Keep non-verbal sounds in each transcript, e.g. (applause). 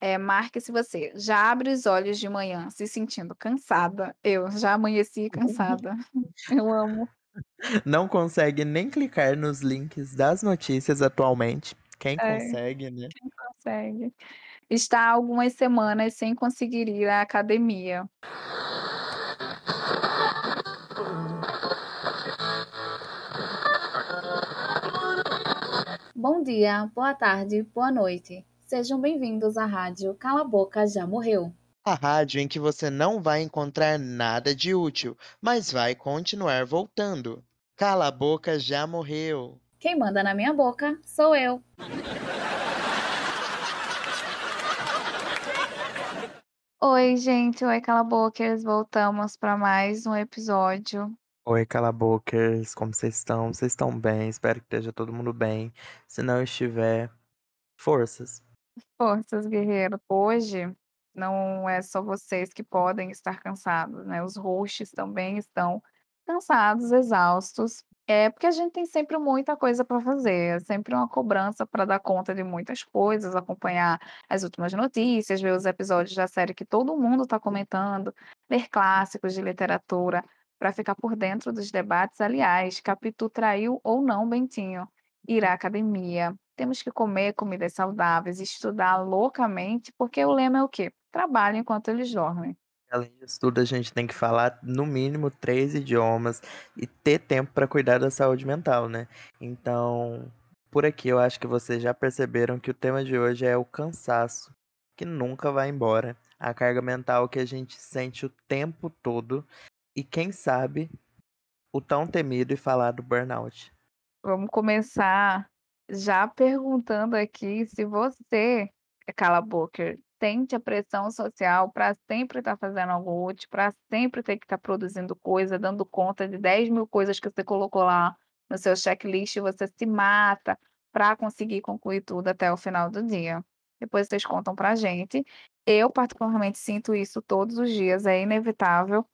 Eh, marque se você já abre os olhos de manhã se sentindo cansada, eu já amanheci (laughs) cansada. (laughs) Eu amo. Não consegue nem clicar nos links das notícias atualmente. Quem É, consegue, né? quem consegue. Está há algumas semanas sem conseguir ir à academia. Bom dia, boa tarde, boa noite. Sejam bem-vindos à rádio Cala a Boca Já Morreu. A rádio em que você não vai encontrar nada de útil, mas vai continuar voltando. Cala a boca já morreu. Quem manda na minha boca sou eu. Oi, gente. Oi, cala-bocas. Voltamos para mais um episódio. Oi, cala-bocas. Como vocês estão? Vocês estão bem? Espero que esteja todo mundo bem. Se não estiver, forças. Forças, guerreiro. Hoje não é só vocês que podem estar cansados, né? Os hosts também estão cansados, exaustos. É porque a gente tem sempre muita coisa para fazer, é sempre uma cobrança para dar conta de muitas coisas, acompanhar as últimas notícias, ver os episódios da série que todo mundo está comentando, ler clássicos de literatura para ficar por dentro dos debates. Aliás, Capitu traiu ou não Bentinho? Ir à academia, temos que comer comidas saudáveis, estudar loucamente, porque o lema é o quê? Trabalho enquanto eles dormem. Além disso tudo, a gente tem que falar no mínimo 3 idiomas e ter tempo para cuidar da saúde mental, né? Então, por aqui eu acho que vocês já perceberam que o tema de hoje é o cansaço, que nunca vai embora, a carga mental que a gente sente o tempo todo e quem sabe o tão temido e falado burnout. Vamos começar já perguntando aqui se você, cala a boca, sente a pressão social para sempre estar fazendo algo útil, para sempre ter que estar produzindo coisa, dando conta de 10.000 coisas que você colocou lá no seu checklist e você se mata para conseguir concluir tudo até o final do dia. Depois vocês contam pra gente. Eu particularmente sinto isso todos os dias, é inevitável.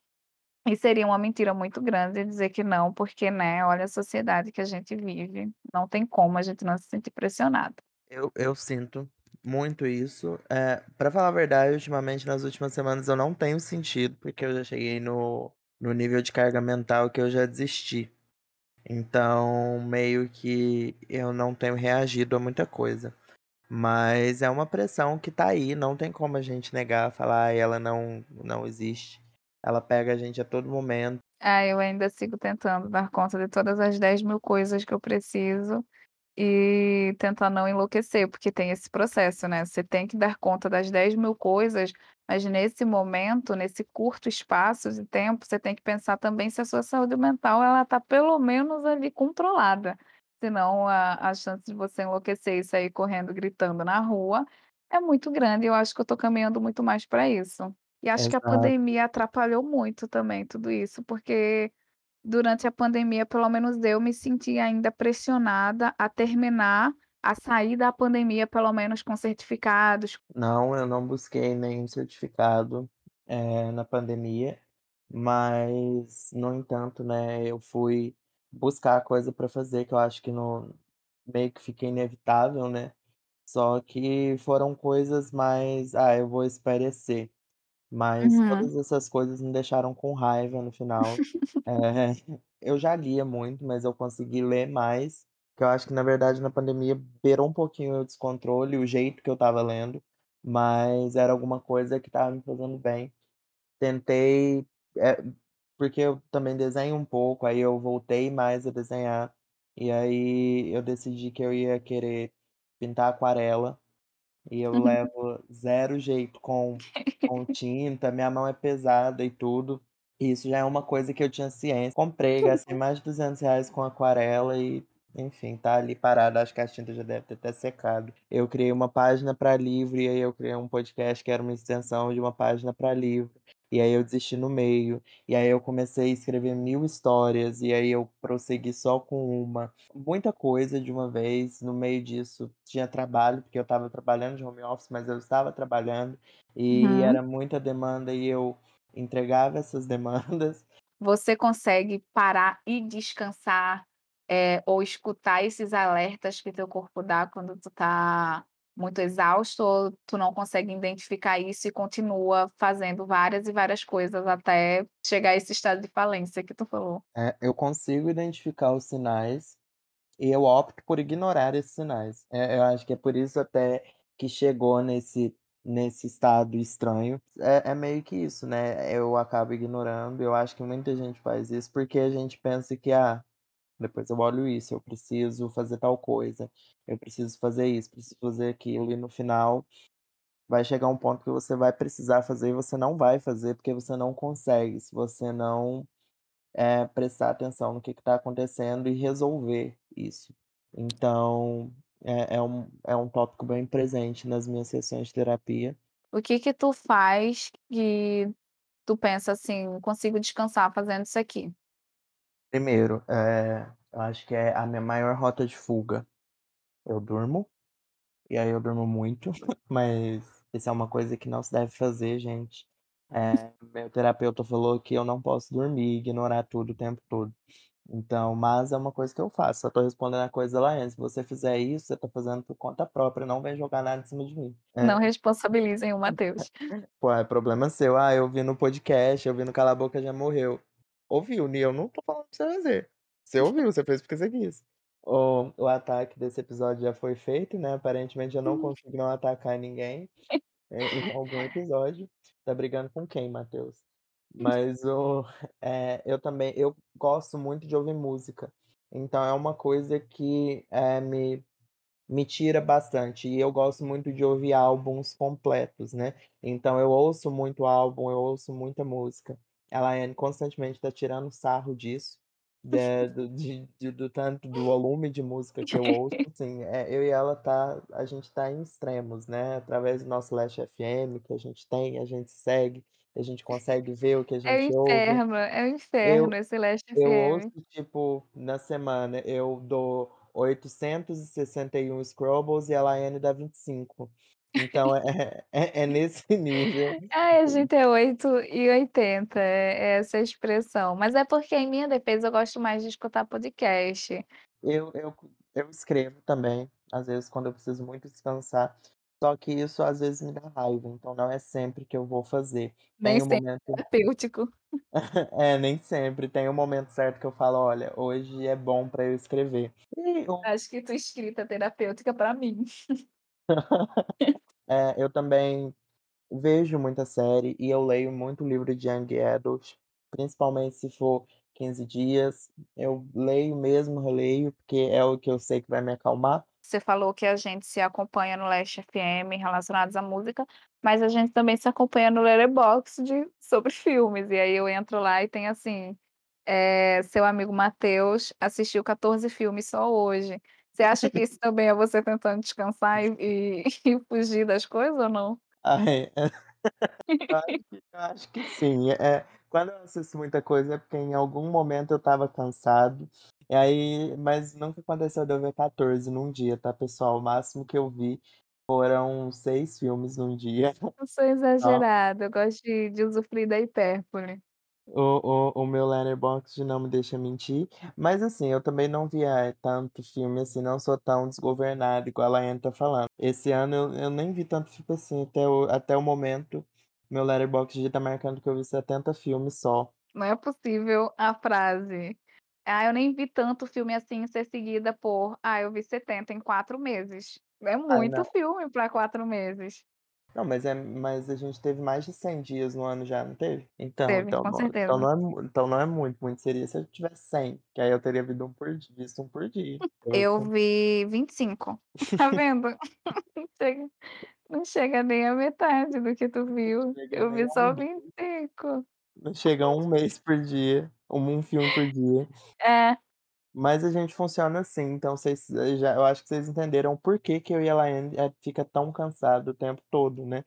E seria uma mentira muito grande dizer que não, porque, né, olha a sociedade que a gente vive, não tem como a gente não se sentir pressionado. Eu eu sinto muito isso. Eh, pra falar a verdade, ultimamente, nas últimas semanas, eu não tenho sentido, porque eu já cheguei no no nível de carga mental que eu já desisti. Então, meio que eu não tenho reagido a muita coisa. Mas é uma pressão que tá aí, não tem como a gente negar, falar: "Ai, ela não não existe". Ela pega a gente a todo momento. Ah, eu ainda sigo tentando dar conta de todas as 10.000 coisas que eu preciso e tentar não enlouquecer, porque tem esse processo, né, você tem que dar conta das 10.000 coisas, mas nesse momento, nesse curto espaço de tempo, você tem que pensar também se a sua saúde mental ela tá pelo menos ali controlada, senão a a chance de você enlouquecer e sair correndo gritando na rua é muito grande eu acho que eu tô caminhando muito mais pra isso. E acho que a Exato. pandemia atrapalhou muito também tudo isso, porque durante a pandemia, pelo menos eu me senti ainda pressionada a terminar, a sair da pandemia pelo menos com certificados. Não, eu não busquei nenhum certificado, eh, na pandemia, mas, no entanto, né, eu fui buscar coisa pra fazer que eu acho que no meio que fica inevitável, né, só que foram coisas mais: "Ah, eu vou espairecer", mas Uhum. todas essas coisas me deixaram com raiva no final. (laughs) Eh, eu já lia muito, mas eu consegui ler mais, que eu acho que na verdade na pandemia beirou um pouquinho o descontrole, o jeito que eu estava lendo, mas era alguma coisa que estava me fazendo bem. Tentei, eh, porque eu também desenho um pouco, aí eu voltei mais a desenhar, e aí eu decidi que eu ia querer pintar aquarela, e eu (laughs) levo 0 jeito com com tinta, minha mão é pesada e tudo, isso já é uma coisa que eu tinha ciência. Comprei, gastei mais de R$200 com aquarela e, enfim, tá ali parada, acho que a tinta já deve ter até secado. Eu criei uma página pra livro e aí eu criei um podcast que era uma extensão de uma página pra livro, e aí eu desisti no meio, e aí eu comecei a escrever 1000 histórias, e aí eu prossegui só com 1. Muita coisa de uma vez, no meio disso tinha trabalho, porque eu estava trabalhando de home office, mas eu estava trabalhando, e Uhum. era muita demanda e eu entregava essas (laughs) demandas. Você consegue parar e descansar, eh, ou escutar esses alertas que teu corpo dá quando tu tá muito exausto ou tu não consegue identificar isso e continua fazendo várias e várias coisas até chegar a esse estado de falência que tu falou? É, eu consigo identificar os sinais e eu opto por ignorar esses sinais. Eh, eu acho que é por isso até que chegou nesse nesse estado estranho. É é meio que isso, né, eu acabo ignorando, eu acho que muita gente faz isso, porque a gente pensa que: "Ah, depois eu olho isso, eu preciso fazer tal coisa, eu preciso fazer isso, preciso fazer aquilo", e no final vai chegar um ponto que você vai precisar fazer e você não vai fazer, porque você não consegue, se você não, eh, prestar atenção no que que tá acontecendo e resolver isso. Então, é é um é um tópico bem presente nas minhas sessões de terapia. O que que tu faz que tu pensa assim: "Consigo descansar fazendo isso aqui"? Primeiro, eh, eu acho que é a minha maior rota de fuga. Eu durmo, e aí eu durmo muito, (laughs) mas isso é uma coisa que não se deve fazer, gente. Eh, meu terapeuta falou que eu não posso dormir ignorar tudo o tempo todo. Então mas é uma coisa que eu faço, só tô respondendo a coisa lá antes, se você fizer isso, você tá fazendo por conta própria, não vem jogar nada em cima de mim. Não É. responsabilizem o Matheus. (laughs) Pô, é problema seu. "Ah, eu vi no podcast, eu vi no Cala a Boca Já Morreu". Ouviu, e eu não tô falando pra você fazer. Você ouviu, você fez porque você quis. O o ataque desse episódio já foi feito, né, aparentemente eu não consigo não atacar ninguém, em em algum episódio. Tá brigando com quem, Matheus? Mas o eh, eu também eu gosto muito de ouvir música, então é uma coisa que, eh, me me tira bastante, e eu gosto muito de ouvir álbuns completos, né, então eu ouço muito álbum, eu ouço muita música. A Laiane constantemente tá tirando sarro disso, da (laughs) do de de do tanto do volume de música que eu ouço, (laughs) assim, eh, eu e ela tá a gente tá em extremos, né, através do nosso Last.fm que a gente tem, a gente segue, a gente consegue ver o que a É gente ouve. inferno, é inferno Eu esse eu ouço, tipo, na semana eu dou 861 scrolls e a Laiane dá 25. Então é é é nesse (laughs) nível. Ai, a gente é 8 e 80, é é essa expressão. Mas é porque em minha defesa eu gosto mais de escutar podcast. Eu eu eu escrevo também, às vezes quando eu preciso muito descansar, só que isso às vezes me dá raiva, então não é sempre que eu vou fazer. Nem Tem um sempre momento terapêutico. (laughs) É, nem sempre, tem um momento certo que eu falo: "Olha, hoje é bom pra eu escrever". E o Acho que tua escrita terapêutica pra mim. (laughs) É, eu também vejo muita série e eu leio muito livro de Young Adult, principalmente se for 15 dias, eu leio mesmo, releio, porque é o que eu sei que vai me acalmar. Você falou que a gente se acompanha no Last.fm relacionados à música, mas a gente também se acompanha no Letterboxd de sobre filmes, e aí eu entro lá e tem assim, eh, "Seu amigo Matheus assistiu 14 filmes só hoje". Você acha que isso também é você tentando descansar e e (laughs) e fugir das coisas ou não? Ai, (laughs) eu acho que eu acho que sim. Eh, quando eu assisto muita coisa é porque em algum momento eu estava cansado, e aí mas nunca aconteceu de eu ver 14 num dia, tá, pessoal, o máximo que eu vi foram 6 filmes num dia. Eu sou Só. (laughs) exagerada, eu gosto de de usufruir da hipérbole. O o o meu Letterboxd não me deixa mentir, mas assim, eu também não via tanto filme assim, não sou tão desgovernado igual a Laiane tá falando. Esse ano eu eu nem vi tanto filme assim, até o até o momento, meu Letterboxd tá marcando que eu vi 70 filmes só. Não é possível a frase: "Ah, eu nem vi tanto filme assim ser seguida por, ah, eu vi 70 em 4 meses". É Ah, muito não. filme pra 4 meses. Não, mas é mas a gente teve mais de 100 dias no ano já, não teve? Então Teve, então com não então certeza. não é então não é muito, muito seria se eu tivesse 100, que aí eu teria vido um por visto um por dia. (laughs) Eu vi 25. (laughs) Tá vendo? Não chega não chega nem a metade do que tu viu. Eu vi só um vinte dia. e cinco. Não chega 1 mês por dia, um um filme por dia. É. Mas a gente funciona assim, então vocês já eu acho que vocês entenderam o porquê que eu e a Laiane, eh, fica tão cansado o tempo todo, né.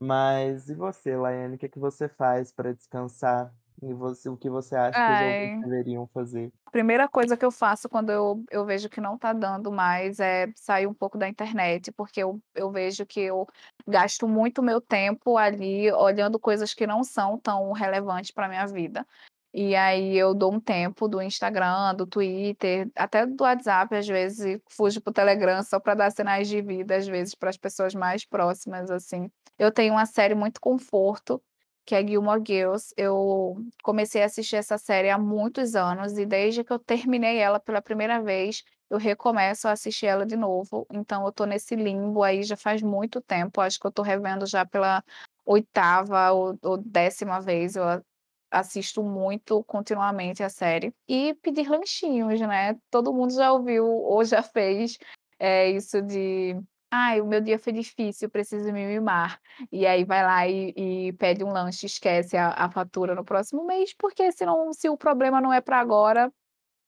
Mas e você, Laiane, o que que você faz pra descansar? E você o que você acha que os Ai. deveriam fazer? A primeira coisa que eu faço quando eu eu vejo que não tá dando mais é sair um pouco da internet, porque eu eu vejo que eu gasto muito meu tempo ali olhando coisas que não são tão relevantes pra minha vida. E aí eu dou um tempo do Instagram, do Twitter, até do WhatsApp, às vezes, e fujo para o Telegram só para dar sinais de vida, às vezes, para as pessoas mais próximas, assim. Eu tenho uma série muito conforto, que é Gilmore Girls. Eu comecei a assistir essa série há muitos anos e desde que eu terminei ela pela primeira vez, eu recomeço a assistir ela de novo. Então eu tô nesse limbo aí já faz muito tempo. Acho que eu tô revendo já pela oitava ou, ou décima vez. Eu assisto muito continuamente a série. E pedir lanchinhos, né? Todo mundo já ouviu ou já fez é, isso de Ai, o meu dia foi difícil, preciso me mimar. E aí vai lá e e pede um lanche, esquece a a fatura no próximo mês, porque se não se o problema não é para agora,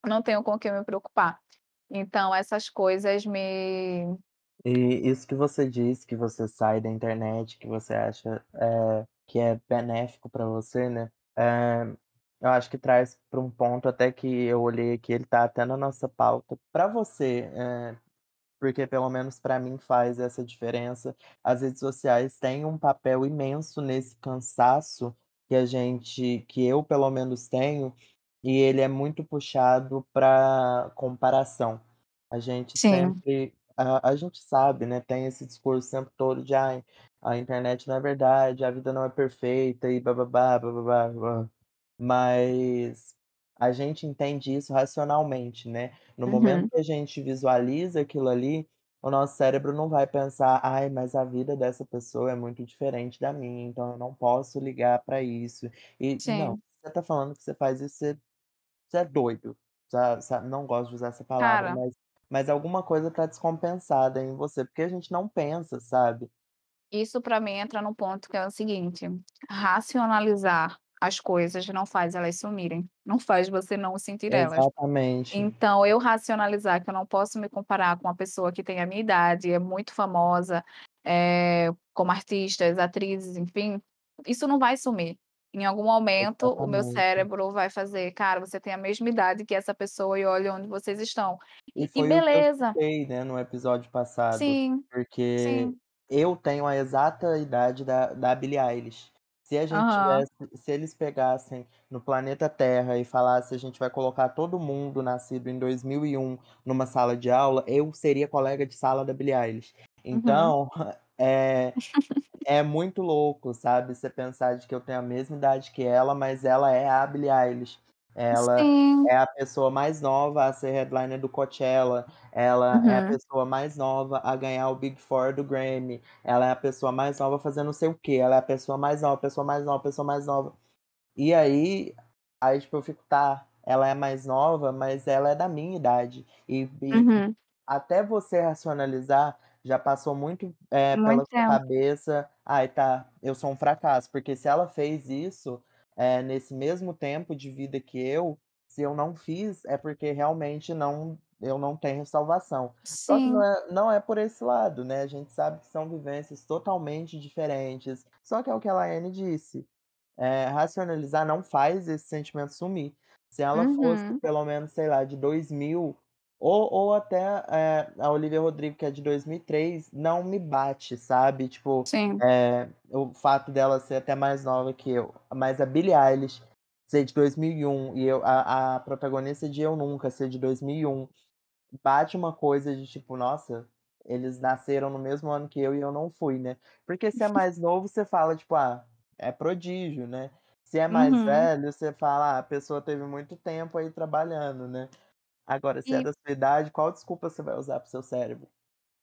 não tenho com o que me preocupar. Então essas coisas me E isso que você disse, que você sai da internet, que você acha, eh, que é benéfico para você, né, eh, eu acho que traz para um ponto até que eu olhei aqui, ele tá até na nossa pauta. Para você, eh porque pelo menos para mim faz essa diferença. As redes sociais têm um papel imenso nesse cansaço que a gente que eu pelo menos tenho, e ele é muito puxado para comparação. A gente sim, sempre a a gente sabe, né, tem esse discurso o tempo todo de: "Ai, a internet não é verdade, a vida não é perfeita e bá-bá-bá, bá mas a gente entende isso racionalmente, né. No momento uhum, que a gente visualiza aquilo ali, o nosso cérebro não vai pensar: "Ai, mas a vida dessa pessoa é muito diferente da minha, então eu não posso ligar para isso". E não, sim. você tá falando que você faz isso, você você é doido, sa sa não gosto de usar essa palavra, Cara, mas mas alguma coisa tá descompensada em você, porque a gente não pensa, sabe. isso para mim entra no ponto que é o seguinte, racionalizar as coisas não faz elas sumirem, não faz você não sentir elas. Exatamente, Então, eu racionalizar que eu não posso me comparar com uma pessoa que tem a minha idade, é muito famosa, eh, como artistas, atrizes, enfim, isso não vai sumir. Em algum momento, o meu cérebro vai fazer: "Cara, você tem a mesma idade que essa pessoa e olha onde vocês estão". E E e que eu beleza. citei, né, no episódio passado, Sim, porque sim. eu tenho a exata idade da da Billie Eilish. Se a gente Aham. tivesse se eles pegassem no planeta Terra e falasse: "A gente vai colocar todo mundo nascido em 2001 numa sala de aula", eu seria colega de sala da Billie Eilish. Uhum. Então, (laughs) eh é muito louco, sabe, você pensar de que eu tenho a mesma idade que ela, mas ela é a Billie Eilish. Ela Sim. é a pessoa mais nova a ser headliner do Coachella, ela é a Uhum. pessoa mais nova a ganhar o Big Four do Grammy, ela é a pessoa mais nova a fazer não sei o quê, ela é a pessoa mais nova, a pessoa mais nova, a pessoa mais nova. E aí aí, tipo, eu fico: "Tá, ela é mais nova, mas ela é da minha idade". E e Uhum. até você racionalizar, já passou muito, pela Muito sua tempo. cabeça: "Ai tá, eu sou um fracasso", porque se ela fez isso, eh, nesse mesmo tempo de vida que eu, se eu não fiz, é porque realmente não eu não tenho salvação. Só que não Sim. é não é por esse lado, né, a gente sabe que são vivências totalmente diferentes. Só que é o que a Laiane disse, eh, racionalizar não faz esse sentimento sumir. Se ela fosse Uhum. pelo menos, sei lá, de 2000 ou ou até, eh, a Olivia Rodrigo, que é de 2003, não me bate, sabe, tipo, Sim. eh, o fato dela ser até mais nova que eu. Mas a Billie Eilish ser de 2001 e um e eu a a protagonista de Eu Nunca ser de 2001, bate uma coisa de tipo: "Nossa, eles nasceram no mesmo ano que eu e eu não fui", né. Porque se é (laughs) mais novo, você fala tipo: "Ah, é prodígio", né. Se é mais Uhum. velho, você fala: "Ah, a pessoa teve muito tempo aí trabalhando", né. Agora, se é E da sua idade, qual desculpa você vai usar para o seu cérebro?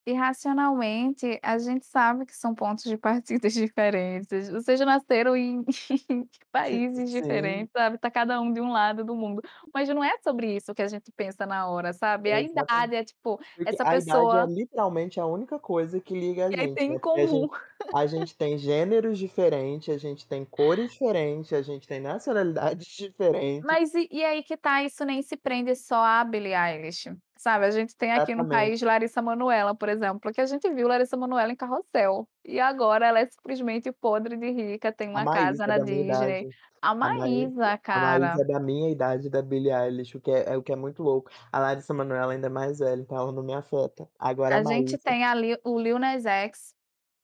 E racionalmente, a gente sabe que são pontos de partidas (laughs) diferentes. Vocês já nasceram em (laughs) países Sim, diferentes, sabe, tá cada um de um lado do mundo. Mas não é sobre isso que a gente pensa na hora, sabe. A exatamente. idade é tipo, Porque essa a idade é pessoa literalmente a única coisa que liga a que gente, tem em né, porque a comum. gente a gente tem gêneros diferentes, a gente tem cores diferentes, a gente tem nacionalidades (laughs) diferentes. Mas e e aí que tá, isso nem se prende só a Billie Eilish, sabe. A gente tem aqui no Exatamente. país Larissa Manoela, por exemplo, que a gente viu Larissa Manoela em Carrossel, e agora ela é simplesmente podre de rica, tem uma casa na da minha Disney. idade. A A Maísa Maísa, a Maísa cara, é da minha idade da Billie Eilish, o que é é o que é muito louco. A Larissa Manoela ainda é mais velha, então ela não me afeta. Agora a a gente Maísa tem ali o Lil Nas X,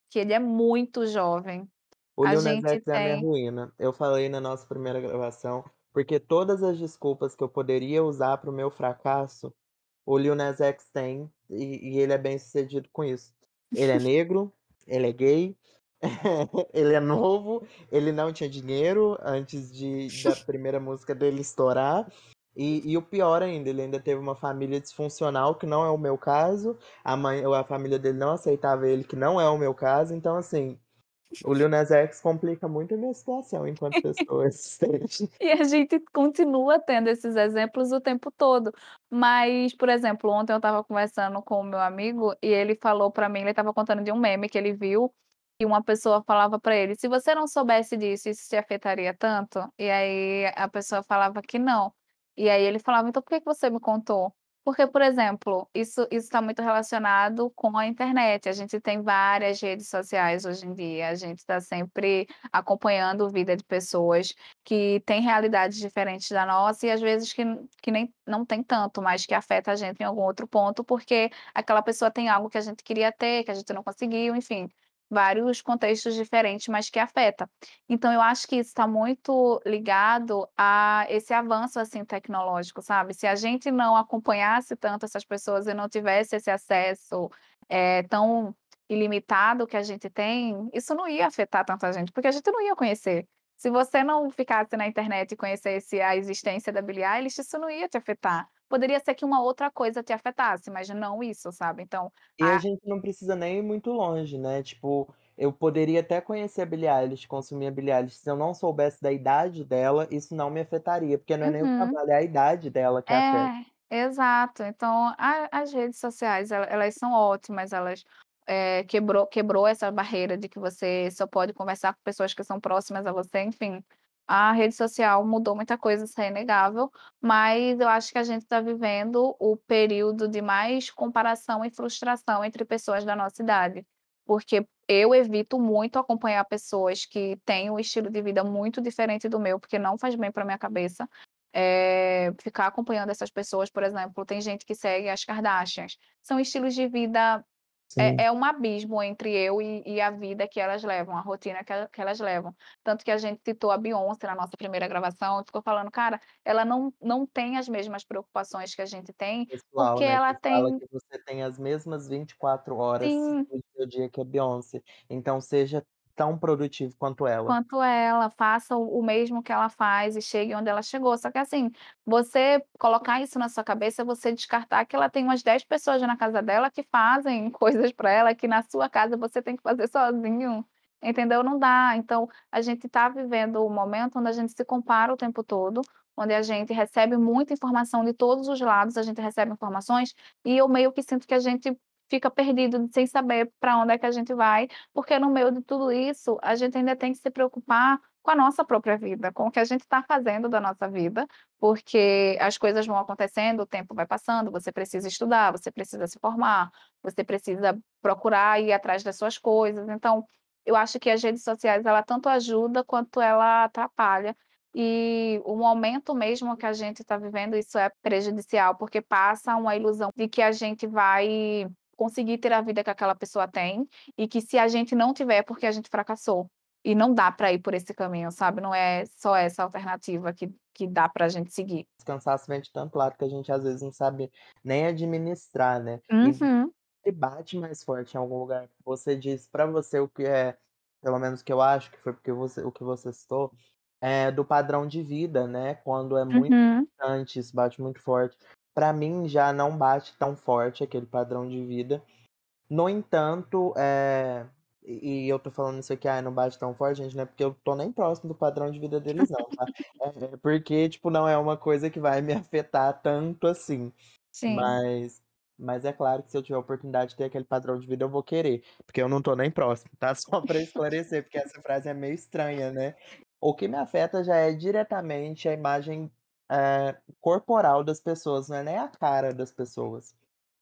que ele é muito jovem. o A Lil Nas gente X é a minha tem ruína. Eu falei na nossa primeira gravação porque todas as desculpas que eu poderia usar para o meu fracasso, o Lil Nas X tem, e e ele é bem-sucedido com isso. Ele é (laughs) negro, ele é gay, (laughs) ele é novo, ele não tinha dinheiro antes de da primeira música dele estourar, e e o pior ainda, ele ainda teve uma família disfuncional, que não é o meu caso, a mãe ou a família dele não aceitava ele, que não é o meu caso, então assim, o Lil Nas X complica muito a minha situação enquanto pessoa (laughs) existente. E a gente continua tendo esses exemplos o tempo todo. Mas, por exemplo, ontem eu estava conversando com o meu amigo e ele falou pra mim ele estava contando de um meme que ele viu, e uma pessoa falava pra ele: "Se você não soubesse disso, isso te afetaria tanto?". E aí a pessoa falava que não. E aí ele falava: "Então por que você me contou?". Porque, por exemplo, isso isso tá muito relacionado com a internet, a gente tem várias redes sociais hoje em dia, a gente tá sempre acompanhando vida de pessoas que têm realidades diferentes da nossa e às vezes que que nem não tem tanto, mas que afeta a gente em algum outro ponto, porque aquela pessoa tem algo que a gente queria ter, que a gente não conseguiu, enfim, vários contextos diferentes, mas que afeta. Então eu acho que isso tá muito ligado a esse avanço, assim, tecnológico, sabe. Se a gente não acompanhasse tanto essas pessoas e não tivesse esse acesso, eh, tão ilimitado que a gente tem, isso não ia afetar tanto a gente, porque a gente não ia conhecer. Se você não ficasse na internet e conhecesse a existência da Billie Eilish, isso não ia te afetar. Poderia ser que uma outra coisa te afetasse, mas não isso, sabe. Então E a a gente não precisa nem ir muito longe, né, tipo, eu poderia até conhecer a Billie Eilish, consumir a Billie Eilish, se eu não soubesse da idade dela, isso não me afetaria, porque não é nem o Uhum. trabalho, é a idade dela que afeta. É, exato. Então a as redes sociais ela elas são ótimas, elas, eh, quebrou quebrou essa barreira de que você só pode conversar com pessoas que são próximas a você, enfim. A rede social mudou muita coisa, isso é inegável, mas eu acho que a gente tá vivendo o período de mais comparação e frustração entre pessoas da nossa idade, porque eu evito muito acompanhar pessoas que têm um estilo de vida muito diferente do meu, porque não faz bem pra minha cabeça, eh, ficar acompanhando essas pessoas, por exemplo, tem gente que segue as Kardashians, são estilos de vida é é um abismo entre eu e e a vida que elas levam, a rotina que ela que elas levam. Tanto que a gente citou a Beyoncé na nossa primeira gravação ficou falando: "Cara, ela não não tem as mesmas preocupações que a gente tem, Pessoal, porque né, ela que fala tem" que você tem as mesmas 24 horas Sim. do dia que a Beyoncé, então seja tão produtivo quanto ela. Quanto ela, faça o o mesmo que ela faz e chegue onde ela chegou. Só que assim, você colocar isso na sua cabeça você descartar que ela tem umas 10 pessoas na casa dela que fazem (laughs) coisas pra ela que na sua casa você tem que fazer sozinho, entendeu. Não dá, então a gente tá vivendo um momento onde a gente se compara o tempo todo, onde a gente recebe muita informação de todos os lados, a gente recebe informações, e eu meio que sinto que a gente fica perdido sem saber pra onde é que a gente vai, porque no meio de tudo isso, a gente ainda tem que se preocupar com a nossa própria vida, com o que a gente tá fazendo da nossa vida, porque as coisas vão acontecendo, o tempo vai passando, você precisa estudar, você precisa se formar, você precisa procurar ir atrás das suas coisas. Então, eu acho que as redes sociais ela tanto ajuda quanto ela atrapalha, e o momento mesmo que a gente tá vivendo, isso é prejudicial, porque passa uma ilusão de que a gente vai conseguir ter a vida que aquela pessoa tem, e que se a gente não tiver é porque a gente fracassou, e não dá pra ir por esse caminho, sabe. Não é só essa alternativa que que dá pra gente seguir. Esse cansaço vem de tanto lado que a gente às vezes não sabe nem administrar, né. Uhum. e bate mais forte em algum lugar. Você diz pra você o que é pelo menos o que eu acho que foi porque você o que você citou, eh, do padrão de vida, né, quando é muito Uhum. distante, isso bate muito forte. Pra mim já não bate tão forte aquele padrão de vida. No entanto, eh, e eu tô falando isso aqui: "Ai, não bate tão forte", gente, não é porque eu tô nem próximo do padrão de vida deles não, tá. (laughs) É é porque, tipo, não é uma coisa que vai me afetar tanto assim. Sim. Mas mas é claro que se eu tiver a oportunidade de ter aquele padrão de vida eu vou querer, porque eu não tô nem próximo, tá. (laughs) Só pra esclarecer, porque essa frase é meio estranha, né. O que me afeta já é diretamente a imagem, eh, corporal das pessoas, não é nem a cara das pessoas.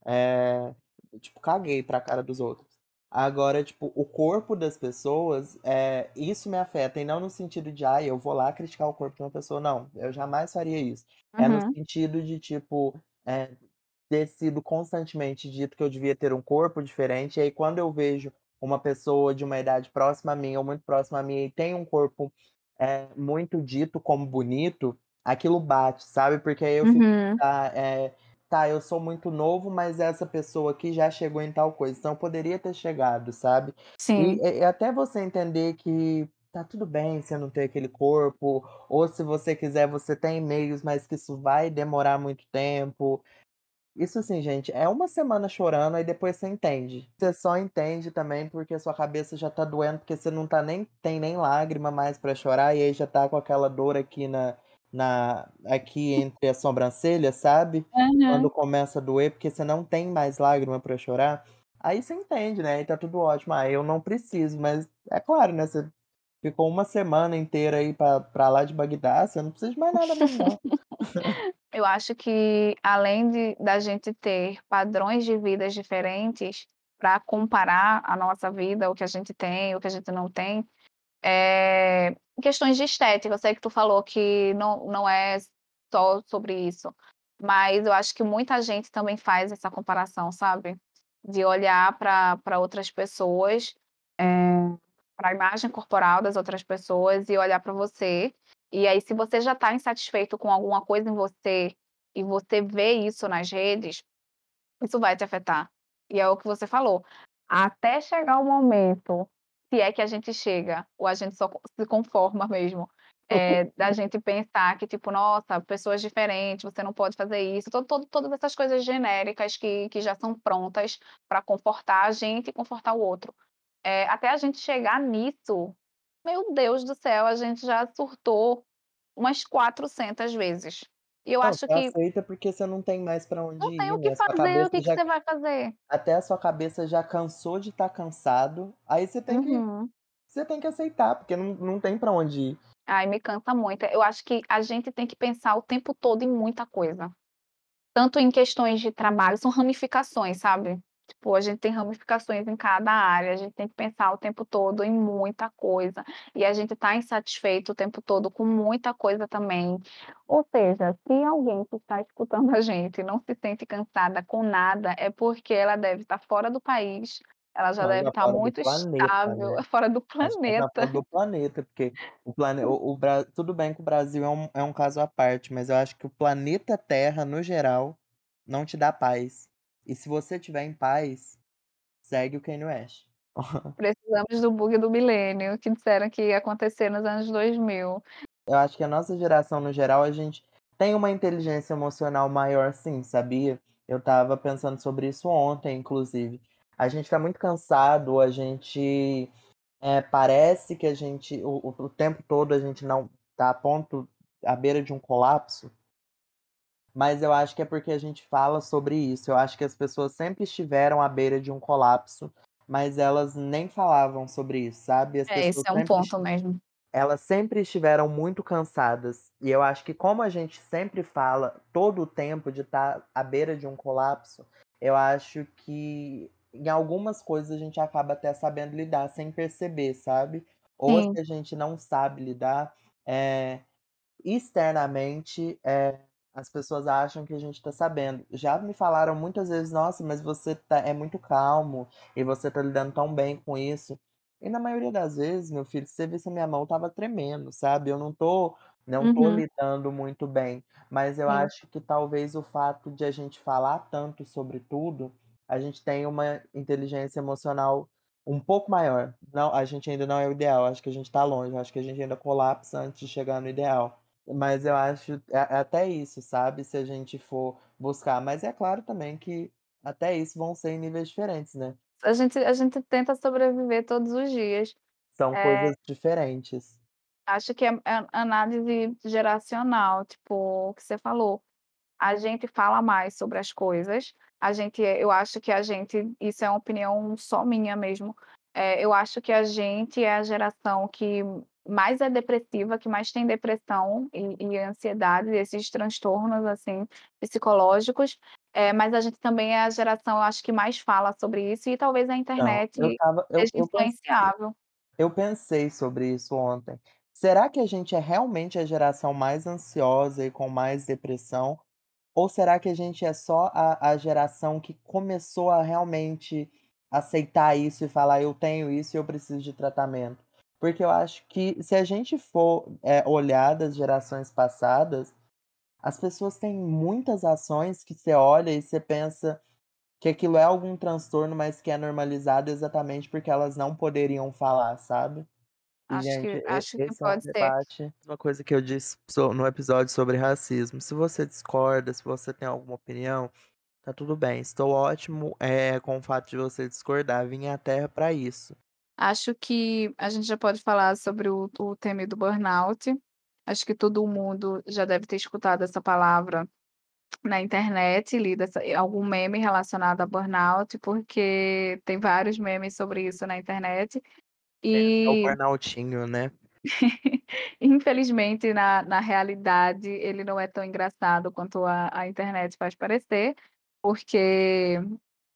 Eh, tipo, caguei pra cara dos outros. Agora, tipo, o corpo das pessoas, eh, isso me afeta e não no sentido de: "Ai, eu vou lá criticar o corpo de uma pessoa", não, eu jamais faria isso. É no Uhum. sentido de, tipo, eh, ter sido constantemente dito que eu devia ter um corpo diferente, e aí quando eu vejo uma pessoa de uma idade próxima a mim ou muito próxima a mim e tem um corpo, eh, muito dito como bonito aquilo bate, sabe, porque aí eu fico: Uhum. "Tá, eh, tá, eu sou muito novo, mas essa pessoa aqui já chegou em tal coisa, então eu poderia ter chegado", sabe. Sim. e e até você entender que tá tudo bem você não ter aquele corpo, ou se você quiser você tem meios, mas que isso vai demorar muito tempo. Isso assim gente, é 1 semana chorando, aí depois você entende. Você só entende também porque a sua cabeça já tá doendo, porque você não tá nem tem nem lágrima mais pra chorar, e aí já tá com aquela dor aqui na na aqui entre as sobrancelhas, sabe. Quando Aham. começa a doer, porque você não tem mais lágrima pra chorar, aí você entende, né, aí tá tudo ótimo. "Ah, eu não preciso", mas é claro, né, você ficou 1 semana inteira aí pra pra lá de Bagdá, você não precisa de mais nada mesmo não. (laughs) Eu acho que além de da gente ter padrões de vidas diferentes, pra comparar a nossa vida, o que a gente tem, o que a gente não tem, eh, questões de estética, eu sei que tu falou que não não é só sobre isso, mas eu acho que muita gente também faz essa comparação, sabe. De olhar pra outras pessoas, eh, pra imagem corporal das outras pessoas e olhar pra você, e aí se você já tá insatisfeito com alguma coisa em você, e você vê isso nas redes, isso vai te afetar. E é o que você falou, até chegar o momento, se é que a gente chega, ou a gente só se conforma mesmo, eh, (laughs) da gente pensar que tipo: "Nossa, pessoas diferentes, você não pode fazer isso", to to todas essas coisas genéricas que que já são prontas pra confortar a gente e confortar o outro. Eh, até a gente chegar nisso, meu Deus do céu, a gente já surtou umas 400 vezes. E eu Não, acho que aceita porque você não tem mais pra onde Não tem ir, o que né, fazer, o que que já você vai fazer? até a sua cabeça já cansou de estar cansado, aí você tem que Uhum. você tem que aceitar, porque não não tem pra onde ir. Ai, me cansa muito. Eu acho que a gente tem que pensar o tempo todo em muita coisa. Tanto em questões de trabalho, são ramificações, sabe. Tipo, a gente tem ramificações em cada área, a gente tem que pensar o tempo todo em muita coisa, e a gente tá insatisfeito o tempo todo com muita coisa também. Ou seja, se alguém que está escutando a gente não se sente cansada com nada, é porque ela deve estar fora do país, ela já deve estar do muito planeta, estável, né. (laughs) fora do já planeta. fora do planeta, porque o plane o o tudo bem que o Brasil é um é um caso à parte, mas eu acho que o planeta Terra, no geral, não te dá paz. E se você estiver em paz, segue o Kanye West. (laughs) Precisamos do bug do milênio, que disseram que ia acontecer nos anos 2000. Eu acho que a nossa geração, no geral, a gente tem uma inteligência emocional maior sim, sabia. Eu estava pensando sobre isso ontem, inclusive. A gente tá muito cansado, a gente, eh, parece que a gente o o o tempo todo a gente não tá a ponto à beira de um colapso. Mas eu acho que é porque a gente fala sobre isso, eu acho que as pessoas sempre estiveram à beira de um colapso, mas elas nem falavam sobre isso, sabe. As É, esse é um ponto mesmo. elas sempre estiveram muito cansadas, e eu acho que como a gente sempre fala todo o tempo de estar à beira de um colapso, eu acho que em algumas coisas a gente acaba até sabendo lidar sem perceber, sabe. Ou se a gente não sabe lidar, eh, externamente, eh, as pessoas acham que a gente tá sabendo. Já me falaram muitas vezes: "Nossa, mas você tá é muito calmo, e você tá lidando tão bem com isso". E na maioria das vezes, meu filho, se você visse a minha mão estava tremendo, sabe. Eu não tô não tô Uhum. lidando muito bem, mas eu Sim. acho que talvez o fato de a gente falar tanto sobre tudo, a gente tenha uma inteligência emocional um pouco maior. Não, a gente ainda não é o ideal, acho que a gente tá longe, acho que a gente ainda colapsa antes de chegar no ideal. Mas eu acho é é até isso, sabe, se a gente for buscar, mas é claro também que até isso vão ser em níveis diferentes, né. A gente a gente tenta sobreviver todos os dias. São Eh coisas diferentes. Acho que é é análise geracional, tipo, o que você falou, a gente fala mais sobre as coisas, a gente eu acho que a gente isso é uma opinião só minha mesmo, eh, eu acho que a gente é a geração que mais é depressiva, que mais tem depressão e e ansiedade, esses transtornos, assim, psicológicos, eh, mas a gente também é a geração, eu acho que mais fala sobre isso e talvez a Então, eu internet estava eu seja eu pensei influenciável. eu pensei sobre isso ontem. Será que a gente é realmente a geração mais ansiosa e com mais depressão, ou será que a gente é só a a geração que começou a realmente aceitar isso e falar: "Eu tenho isso e eu preciso de tratamento"? Porque eu acho que se a gente for, eh, olhar das gerações passadas, as pessoas têm muitas ações que você olha e você pensa que aquilo é algum transtorno, mas que é normalizado exatamente porque elas não poderiam falar, sabe. E Acho gente, que acho que é um pode ser. debate uma coisa que eu disse no episódio sobre racismo, se você discorda, se você tem alguma opinião, tá tudo bem, estou ótimo, eh, com o fato de você discordar, vim à Terra pra isso. Acho que a gente já pode falar sobre o o tema do burnout. Acho que todo mundo já deve ter escutado essa palavra na internet, lido essa algum meme relacionado a burnout, porque tem vários memes sobre isso na internet. É, é o E burnoutinho, né. (laughs) infelizmente na na realidade ele não é tão engraçado quanto a a internet faz parecer, porque,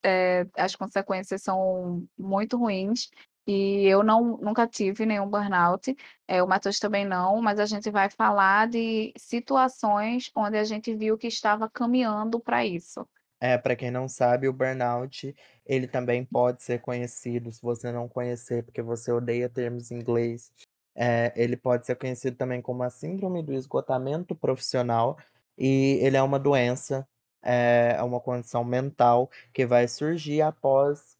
eh, as consequências são muito ruins, e eu não nunca tive nenhum burnout, eh, o Matheus também não, mas a gente vai falar de situações onde a gente viu que estava caminhando pra isso. É, pra quem não sabe, o burnout, ele também pode ser conhecido, se você não conhecer, porque você odeia termos em inglês, eh, ele pode ser conhecido também como a síndrome do esgotamento profissional, e ele é uma doença, eh, é uma condição mental que vai surgir após,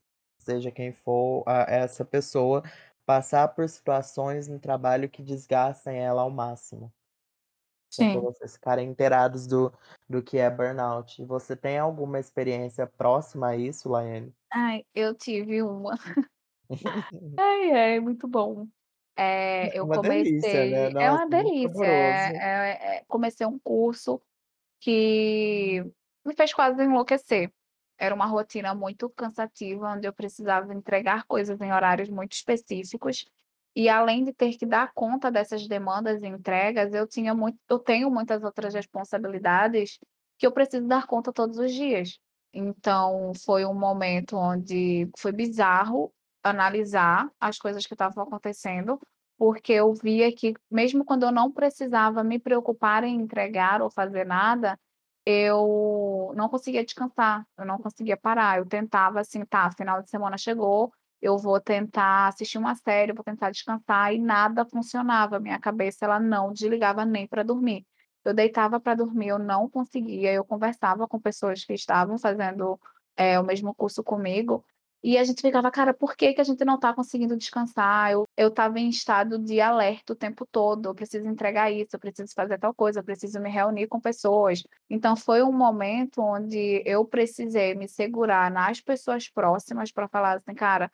seja quem for a essa pessoa, passar por situações no trabalho que desgastem ela ao máximo. Sim. vocês ficarem inteirados do do que é burnout. Você tem alguma experiência próxima a isso, Laiane? Ai, eu tive uma. (laughs) Ai, ai, muito bom. Eh, (laughs) eu Uma delícia, né, comecei é nossa, uma delícia, saboroso. eh eh, comecei um curso que me fez quase enlouquecer. Era uma rotina muito cansativa, onde eu precisava entregar coisas em horários muito específicos, e além de ter que dar conta dessas demandas e entregas, eu tinha muito eu tenho muitas outras responsabilidades que eu preciso dar conta todos os dias. Então foi um momento onde foi bizarro analisar as coisas que estavam acontecendo, porque eu via que mesmo quando eu não precisava me preocupar em entregar ou fazer nada, eu não conseguia descansar, eu não conseguia parar, eu tentava assim: "Tá, final de semana chegou, eu vou tentar assistir uma série, vou tentar descansar", e nada funcionava, minha cabeça ela não desligava nem pra dormir. Eu deitava pra dormir, eu não conseguia, eu conversava com pessoas que estavam fazendo, eh, o mesmo curso comigo, e a gente ficava: "Cara, por que que a gente não tá conseguindo descansar?". Eu eu estava em estado de alerta o tempo todo: "Eu preciso entregar isso, eu preciso fazer tal coisa, eu preciso me reunir com pessoas". Então foi um momento onde eu precisei me segurar nas pessoas próximas pra falar assim: "Cara,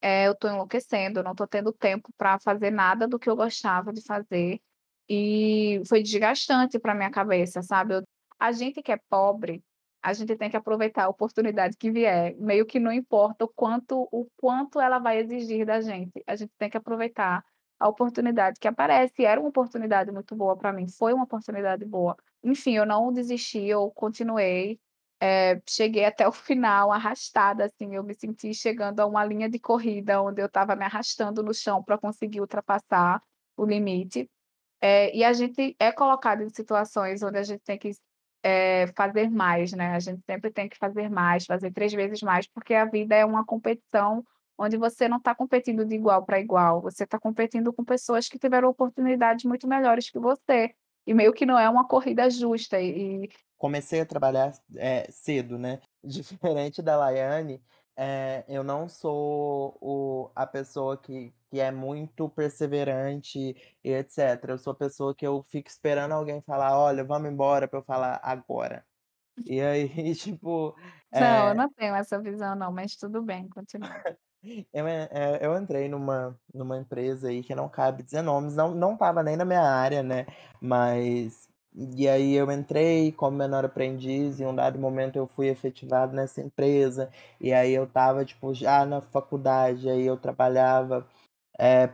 eh, eu tô enlouquecendo, não tô tendo tempo pra fazer nada do que eu gostava de fazer", e foi desgastante pra minha cabeça, sabe. Eu a gente que é pobre, a gente tem que aproveitar a oportunidade que vier, meio que não importa o quanto o quanto ela vai exigir da gente, a gente tem que aproveitar a oportunidade que aparece, era uma oportunidade muito boa pra mim, foi uma oportunidade boa. Enfim, eu não desisti, eu continuei, eh, cheguei até o final arrastada, assim, eu me senti chegando a uma linha de corrida, onde eu estava me arrastando no chão pra conseguir ultrapassar o limite. Eh, e a gente é colocado em situações onde a gente tem que eh, fazer mais, né, a gente sempre tem que fazer mais, fazer 3 vezes mais, porque a vida é uma competição onde você não tá competindo de igual pra igual, você tá competindo com pessoas que tiveram oportunidades muito melhores que você, e meio que não é uma corrida justa e Comecei a trabalhar, eh, cedo, né, (laughs) diferente da Laiane, eh, eu não sou o a pessoa que que é muito perseverante e etcétera, eu sou a pessoa que eu fico esperando alguém falar: "Olha, vamos embora", pra eu falar: "Agora". E aí, (laughs) tipo, Não, eu eh não tenho essa visão não, mas tudo bem, continua. (laughs) Eu en eh, eu entrei numa numa empresa aí que não cabe dizer nomes, não não estava nem na minha área, né, mas e aí eu entrei como menor aprendiz, em um dado momento eu fui efetivado nessa empresa, e aí eu estava, tipo, já na faculdade, aí eu trabalhava,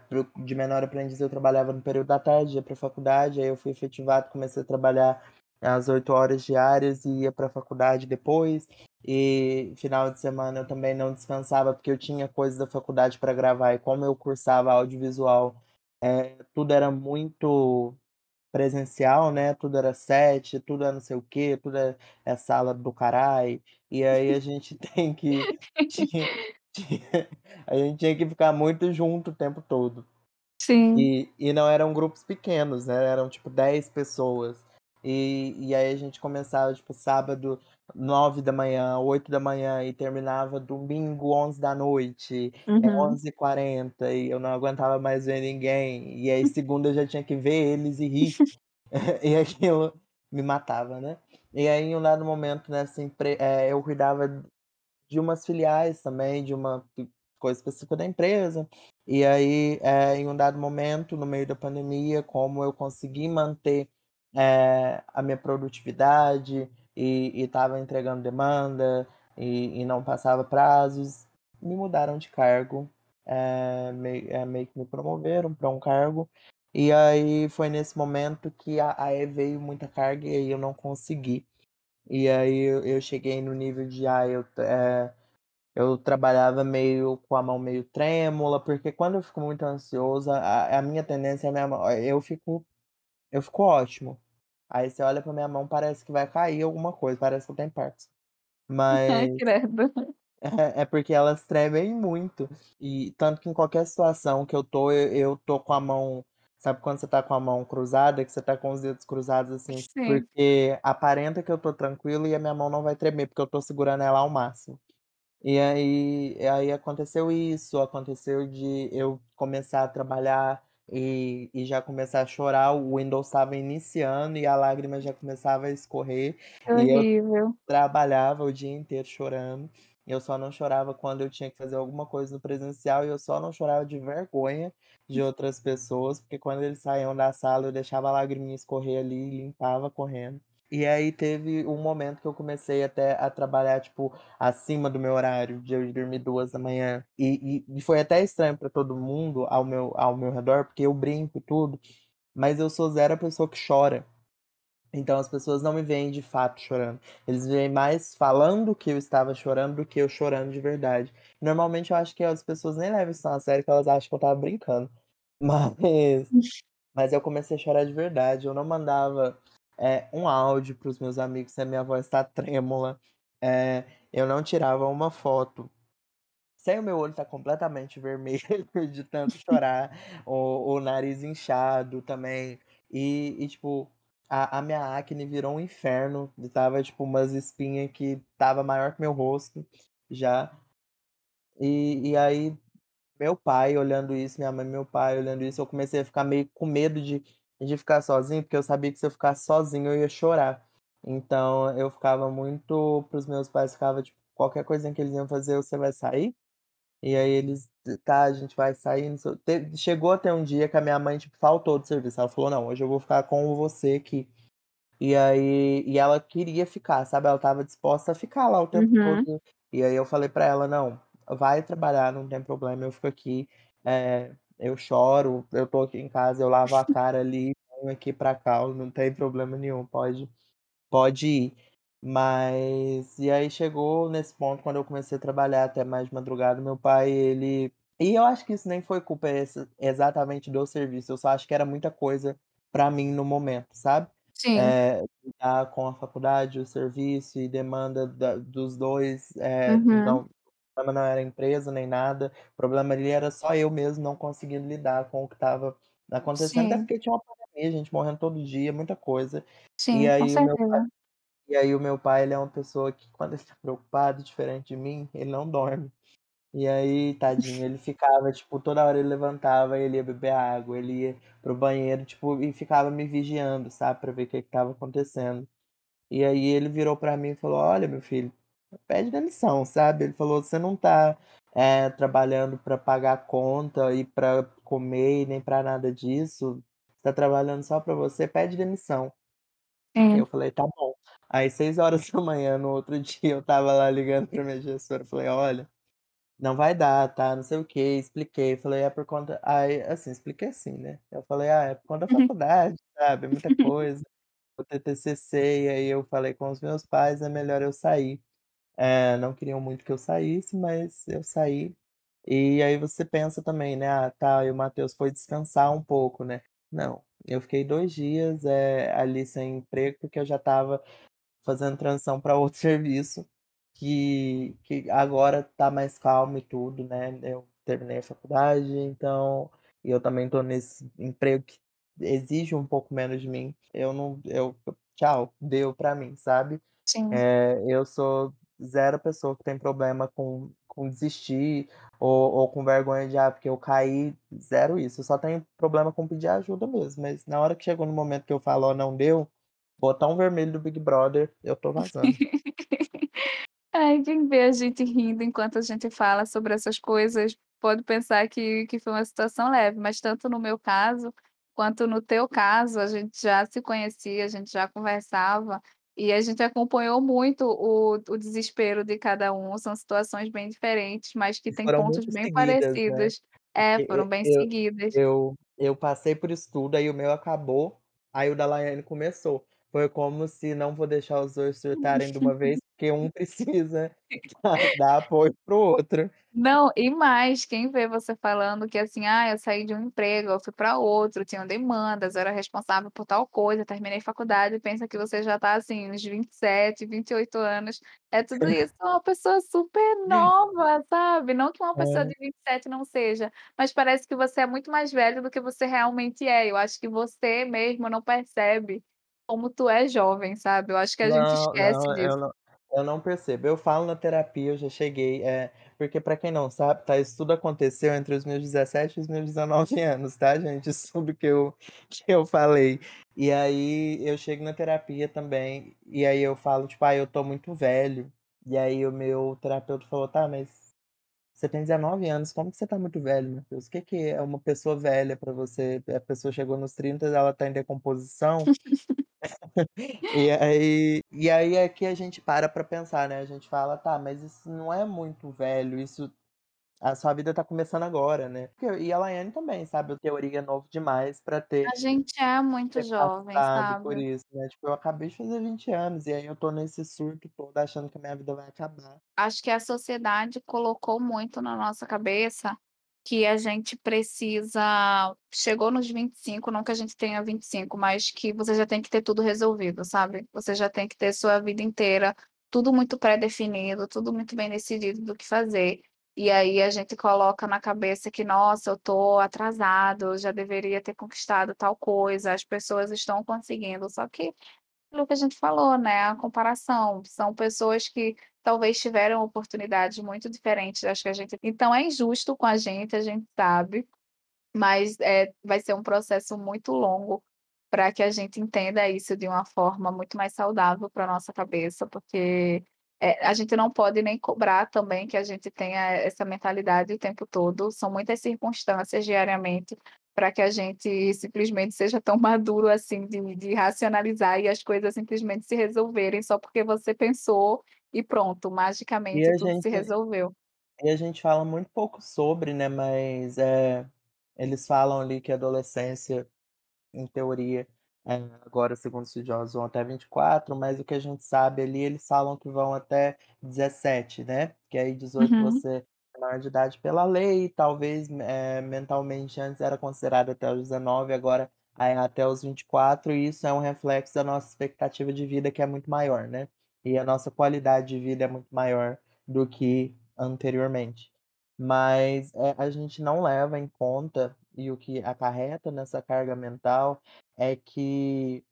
para o de menor aprendiz eu trabalhava no período da tarde, ia pra faculdade, aí eu fui efetivado, comecei a trabalhar às 8 horas diárias e ia pra faculdade depois, e final de semana eu também não descansava, porque eu tinha coisas da faculdade pra gravar, e como eu cursava audiovisual, eh, tudo era muito presencial, né, tudo era set, tudo é não sei o quê, tudo é é sala do carai, e aí a (laughs) gente (laughs) tem que tinha tinha a gente tinha que ficar muito junto o tempo todo. Sim. E e não eram grupos pequenos, né, eram tipo 10 pessoas. E e aí a gente começava, tipo, sábado 9h, 8h e terminava domingo 23h, eh, Uhum. 23h40 e eu não aguentava mais ver ninguém. E aí (laughs) segunda eu já tinha que ver eles e rir, (laughs) e aquilo me matava, né. E aí em um dado momento nessa empre eh, eu cuidava de umas filiais também, de uma coisa específica da empresa, e aí, eh, em um dado momento, no meio da pandemia, como eu consegui manter, eh, a minha produtividade e e estava entregando demanda e e não passava prazos, me mudaram de cargo, eh, mei eh, meio que me promoveram pra um cargo, e aí foi nesse momento que a aí veio muita carga e aí eu não consegui. E aí eu eu cheguei no nível de, ah, eu eh, eu trabalhava meio com a mão meio trêmula, porque quando eu fico muito ansioso, a a minha tendência é a minha mão eu fico eu fico ótimo. Aí você olha pra minha mão parece que vai cair alguma coisa, parece que eu tenho Parkinson. (laughs) Mas credo. é é porque elas tremem muito, e tanto que em qualquer situação que eu tô, eu eu tô com a mão sabe quando você tá com a mão cruzada, que você tá com os dedos cruzados, assim, Sim. porque aparenta que eu tô tranquilo e a minha mão não vai tremer, porque eu tô segurando ela ao máximo. E aí aí aconteceu isso, aconteceu de eu começar a trabalhar e e já começar a chorar, o Windows estava iniciando e a lágrima já começava a escorrer, e eu horrível. trabalhava o dia inteiro chorando, eu só não chorava quando eu tinha que fazer alguma coisa no presencial e eu só não chorava de vergonha de outras pessoas, porque quando eles saíam da sala eu deixava a lagriminha escorrer ali e limpava correndo. E aí teve um momento que eu comecei até a trabalhar, tipo, acima do meu horário, de eu ir dormir 2h e e e foi até estranho pra todo mundo ao meu ao meu redor, porque eu brinco e tudo, mas eu sou zero a pessoa que chora. Então as pessoas não me veem de fato chorando, eles me veem mais falando que eu estava chorando do que eu chorando de verdade. Normalmente eu acho que as pessoas nem levam isso a sério que elas acham que eu estava brincando. (laughs) Mas mas eu comecei a chorar de verdade, eu não mandava, eh, um áudio para os meus amigos se a minha voz tá trêmula, eh, eu não tirava uma foto. Sem o meu olho estar completamente (laughs) vermelho de tanto chorar, o o nariz inchado também, e e tipo, a a minha acne virou um inferno, estava tipo umas espinha que estava maior que meu rosto, já. E e aí, meu pai olhando isso, minha mãe meu pai olhando isso, eu comecei a ficar meio com medo de de ficar sozinho, porque eu sabia que se eu ficasse sozinho eu ia chorar. Então eu ficava muito para os meus pais, ficava tipo, qualquer coisinha que eles iam fazer: "Você vai sair?". E aí eles: "Tá, a gente vai sair, não sei" te chegou a ter um dia que a minha mãe, tipo, faltou do serviço, ela falou: "Não, hoje eu vou ficar com você aqui". E aí e ela queria ficar, sabe, ela estava disposta a ficar lá o tempo Uhum. todo, e aí eu falei pra ela: "Não, vai trabalhar, não tem problema, eu fico aqui, eh, eu choro, eu tô aqui em casa, eu lavo a cara ali, venho aqui pra cá, não tem problema nenhum, pode pode ir". Mas e aí chegou nesse ponto quando eu comecei a trabalhar até mais de madrugada, meu pai ele e eu acho que isso nem foi culpa exa exatamente do serviço, eu só acho que era muita coisa pra mim no momento, sabe. Sim. Lidar com a faculdade, o serviço e demanda da dos 2, eh, Uhum. não o problema não era a empresa nem nada, o problema ali era só eu mesmo não conseguindo lidar com o que estava acontecendo, até Sim. porque tinha uma pandemia, gente morrendo todo dia, muita coisa. E Sim, com aí o meu pai certeza. e aí o meu pai ele é uma pessoa que quando ele tá preocupado, diferente de mim, ele não dorme. E aí, tadinho, ele ficava, tipo, toda hora ele levantava, ele ia beber água, ele ia para o banheiro, tipo, e ficava me vigiando, sabe, pra ver o que que estava acontecendo. E aí ele virou pra mim e falou: "Olha meu filho, pede demissão", sabe, ele falou: "Você não tá, eh, trabalhando pra pagar a conta e pra comer nem pra nada disso, você tá trabalhando só pra você, pede demissão". Aí eu falei: "Tá bom". Aí 6h no outro (laughs) dia eu estava lá ligando pra minha gestora, falei: "Olha, não vai dar, tá, não sei o quê", expliquei, falei: "É por conta" aí, assim, expliquei assim, né, eu falei: "Ah, é por conta da Uhum. faculdade, sabe, é muita (laughs) coisa, vou ter TCC", e aí eu falei com os meus pais, é melhor eu sair. Eh, não queriam muito que eu saísse, mas eu saí. E aí você pensa também, né: "Ah, tá, e o Matheus foi descansar um pouco, né". Não, eu fiquei 2 dias, eh, ali sem emprego, porque eu já estava fazendo transição pra (laughs) outro serviço, que que agora tá mais calmo e tudo, né, eu terminei a faculdade, então e eu também tô nesse emprego que exige um pouco menos de mim, eu não eu tchau, deu pra mim, sabe. Sim. Eh, eu sou zero pessoa que tem problema com com desistir ou ou com vergonha de: "Ah, porque eu caí", zero isso, eu só tenho problema com pedir ajuda mesmo, mas na hora que chegou no momento que eu falo: "Ó, não deu", botão vermelho do Big Brother, eu tô vazando. (laughs) Ai, quem vê a gente rindo enquanto a gente fala sobre essas coisas, pode pensar que que foi uma situação leve, mas tanto no meu caso, quanto no teu caso, a gente já se conhecia, a gente já conversava, e a gente acompanhou muito o o desespero de cada um, são situações bem diferentes, mas que têm pontos bem seguidas, né. parecidos. É, Porque foram bem e eu seguidas. eu eu passei por isso tudo, aí o meu acabou, aí o da Laiane começou. Foi como se não vou deixar os 2 surtarem de uma (laughs) vez, porque um (laughs) precisa (laughs) dar apoio para o outro. Não, e mais, quem vê você falando que assim: "Ah, eu saí de um emprego, eu fui pra outro, tinham demandas, eu era responsável por tal coisa, terminei faculdade", pensa que você já tá assim nos 27, 28 anos, é tudo isso, uma pessoa super nova, sabe. Não que uma pessoa É. de 27 não seja, mas parece que você é muito mais velho do que você realmente é, eu acho que você mesmo não percebe como tu é jovem, sabe, eu acho que a gente Não, esquece não, disso. eu não eu não percebo. Eu falo na terapia, eu já cheguei, eh, porque pra quem não sabe, tá, isso tudo aconteceu entre os meus 17 e os meus 19 (laughs) anos, tá gente, isso tudo que eu que eu falei. E aí eu chego na terapia também, e aí eu falo tipo: "Ai, eu tô muito velho", e aí o meu terapeuta falou: "Tá, mas você tem 19 anos, como que você tá muito velho, Matheus? O que que é uma pessoa velha pra você? A pessoa chegou nos 30, ela tá em decomposição?". E aí e aí é que a gente para pra pensar, né, a gente fala: "Tá, mas isso não é muito velho, isso a sua vida tá começando agora, né". Porque e a Laiane também, sabe, o teoria é novo demais pra ter A gente é muito ter jovem, passado por sabe. isso, né, tipo, eu acabei de fazer 20 anos, e aí eu tô nesse surto todo achando que a minha vida vai acabar. Acho que a sociedade colocou muito na nossa cabeça, que a gente precisa chegou nos 25, não que a gente tenha 25, mas que você já tem que ter tudo resolvido, sabe. Você já tem que ter sua vida inteira, tudo muito pré-definido, tudo muito bem decidido do que fazer. E aí a gente coloca na cabeça que: "Nossa, eu tô atrasado, eu já deveria ter conquistado tal coisa, as pessoas estão conseguindo", só que, aquilo que a gente falou, né, a comparação, são pessoas que talvez tiveram oportunidades muito diferentes das que a gente então é injusto com a gente, a gente sabe, mas, eh, vai ser um processo muito longo pra que a gente entenda isso de uma forma muito mais saudável pra nossa cabeça, porque, eh, a gente não pode nem cobrar também que a gente tenha essa mentalidade o tempo todo, são muitas circunstâncias diariamente pra que a gente simplesmente seja tão maduro assim de de racionalizar e as coisas simplesmente se resolverem só porque você pensou e pronto, E magicamente a tudo se gente resolveu. e a gente fala muito pouco sobre, né, mas, eh, eles falam ali que a adolescência, em teoria, eh, agora segundo estudiosos vão até 24, mas o que a gente sabe ali, eles falam que vão até 17, né, que aí 18 Uhum. você é maior de idade pela lei, talvez, eh, mentalmente antes era considerado até os 19, agora é até os 24 e isso é um reflexo da nossa expectativa de vida que é muito maior, né. E a nossa qualidade de vida é muito maior do que anteriormente. Mas, eh, a gente não leva em conta, e o que acarreta nessa carga mental, é que,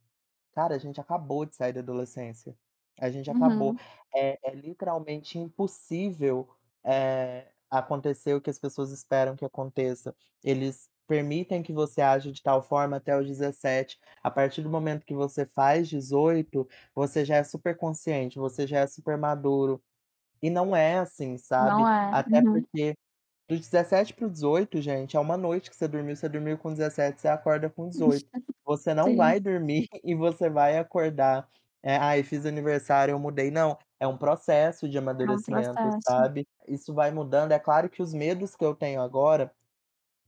cara, a gente acabou de sair da adolescência, a gente acabou. Uhum. É é literalmente impossível, eh, acontecer o que as pessoas esperam que aconteça. Eles permitem que você aja de tal forma até os 17, a partir do momento que você faz 18, você já é super consciente, você já é super maduro. E não é assim, Não sabe. é. Até Uhum. porque dos 17 para o 18, gente, é uma noite que você dormiu, você dormiu com 17, você acorda com 18. Você não Sim. vai dormir (laughs) e você vai acordar, eh, "Ai, fiz aniversário, eu mudei", não, é um processo de É um amadurecimento, processo. sabe. Isso vai mudando, é claro que os medos que eu tenho agora,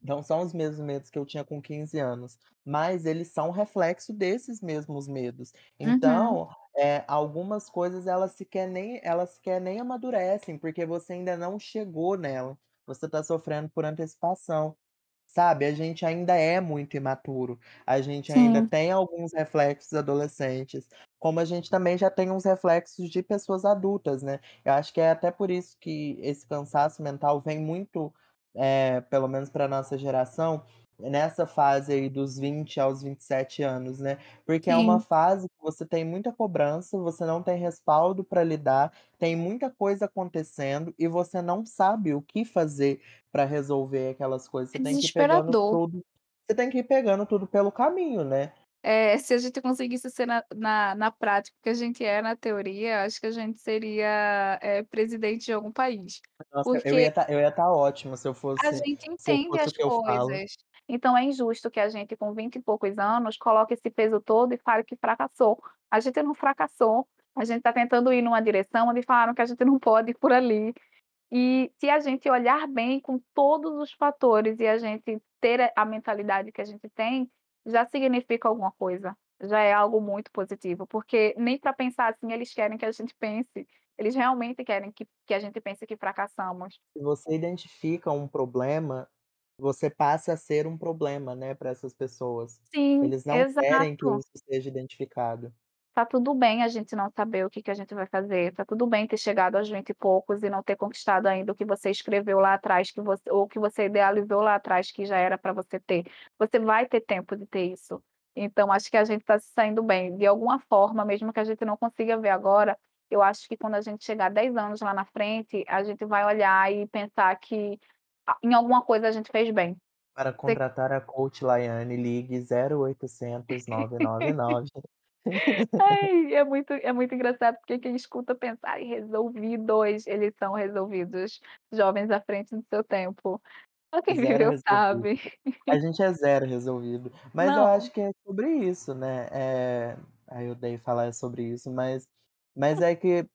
não são os mesmos medos que eu tinha com 15 anos, mas eles são reflexo desses mesmos medos. Uhum. Então, eh, algumas coisas elas sequer nem elas sequer nem amadurecem, porque você ainda não chegou nela, você tá sofrendo por antecipação, sabe. A gente ainda é muito imaturo, a gente ainda Sim. tem alguns reflexos adolescentes, como a gente também já tem uns reflexos de pessoas adultas, né. Eu acho que é até por isso que esse cansaço mental vem muito, eh, pelo menos pra nossa geração, nessa fase aí dos 20 aos 27 anos, né. Porque é uma Sim. fase que você tem muita cobrança, você não tem respaldo pra lidar, tem muita coisa acontecendo e você não sabe o que fazer pra resolver aquelas coisas, você É tem que ir pegando tudo você tem que ir pegando tudo pelo caminho, né. É, se a gente conseguisse ser na na na prática o que a gente é na teoria, acho que a gente seria, eh, presidente de algum país, Nossa, eu ia porque estar eu ia estar ótimo se eu a fosse gente se eu entende as coisas, então é injusto que a gente com 20 e poucos anos coloque esse peso todo e fale que fracassou. A gente não fracassou, a gente tá tentando ir numa direção onde falaram que a gente não pode ir por ali. E se a gente olhar bem com todos os fatores e a gente ter a a mentalidade que a gente tem, já significa alguma coisa, já é algo muito positivo, porque nem pra pensar assim eles querem que a gente pense, eles realmente querem que que a gente pense que fracassamos. Se você identifica um problema, você passa a ser um problema, né, pra essas pessoas. Sim, Eles não querem que exato. isso seja identificado. Tá tudo bem a gente não saber o que que a gente vai fazer, tá tudo bem ter chegado aos 20 e poucos e não ter conquistado ainda o que você escreveu lá atrás que você ou que você idealizou lá atrás que já era pra você ter. Você vai ter tempo de ter isso. Então acho que a gente tá se saindo bem, de alguma forma, mesmo que a gente não consiga ver agora, eu acho que quando a gente chegar 10 anos lá na frente, a gente vai olhar e pensar que em alguma coisa a gente fez bem. Para contratar a coach Laiane, ligue 0800 999. Ai, é muito é muito engraçado, porque quem escuta pensar: "Ai, resolvidos", eles são resolvidos, jovens à frente do seu tempo. Só quem Zero viveu resolvido. sabe. A gente é zero resolvido. Mas eu Não. acho que é sobre isso, né, eh, ai eu odeio falar sobre isso, mas mas é que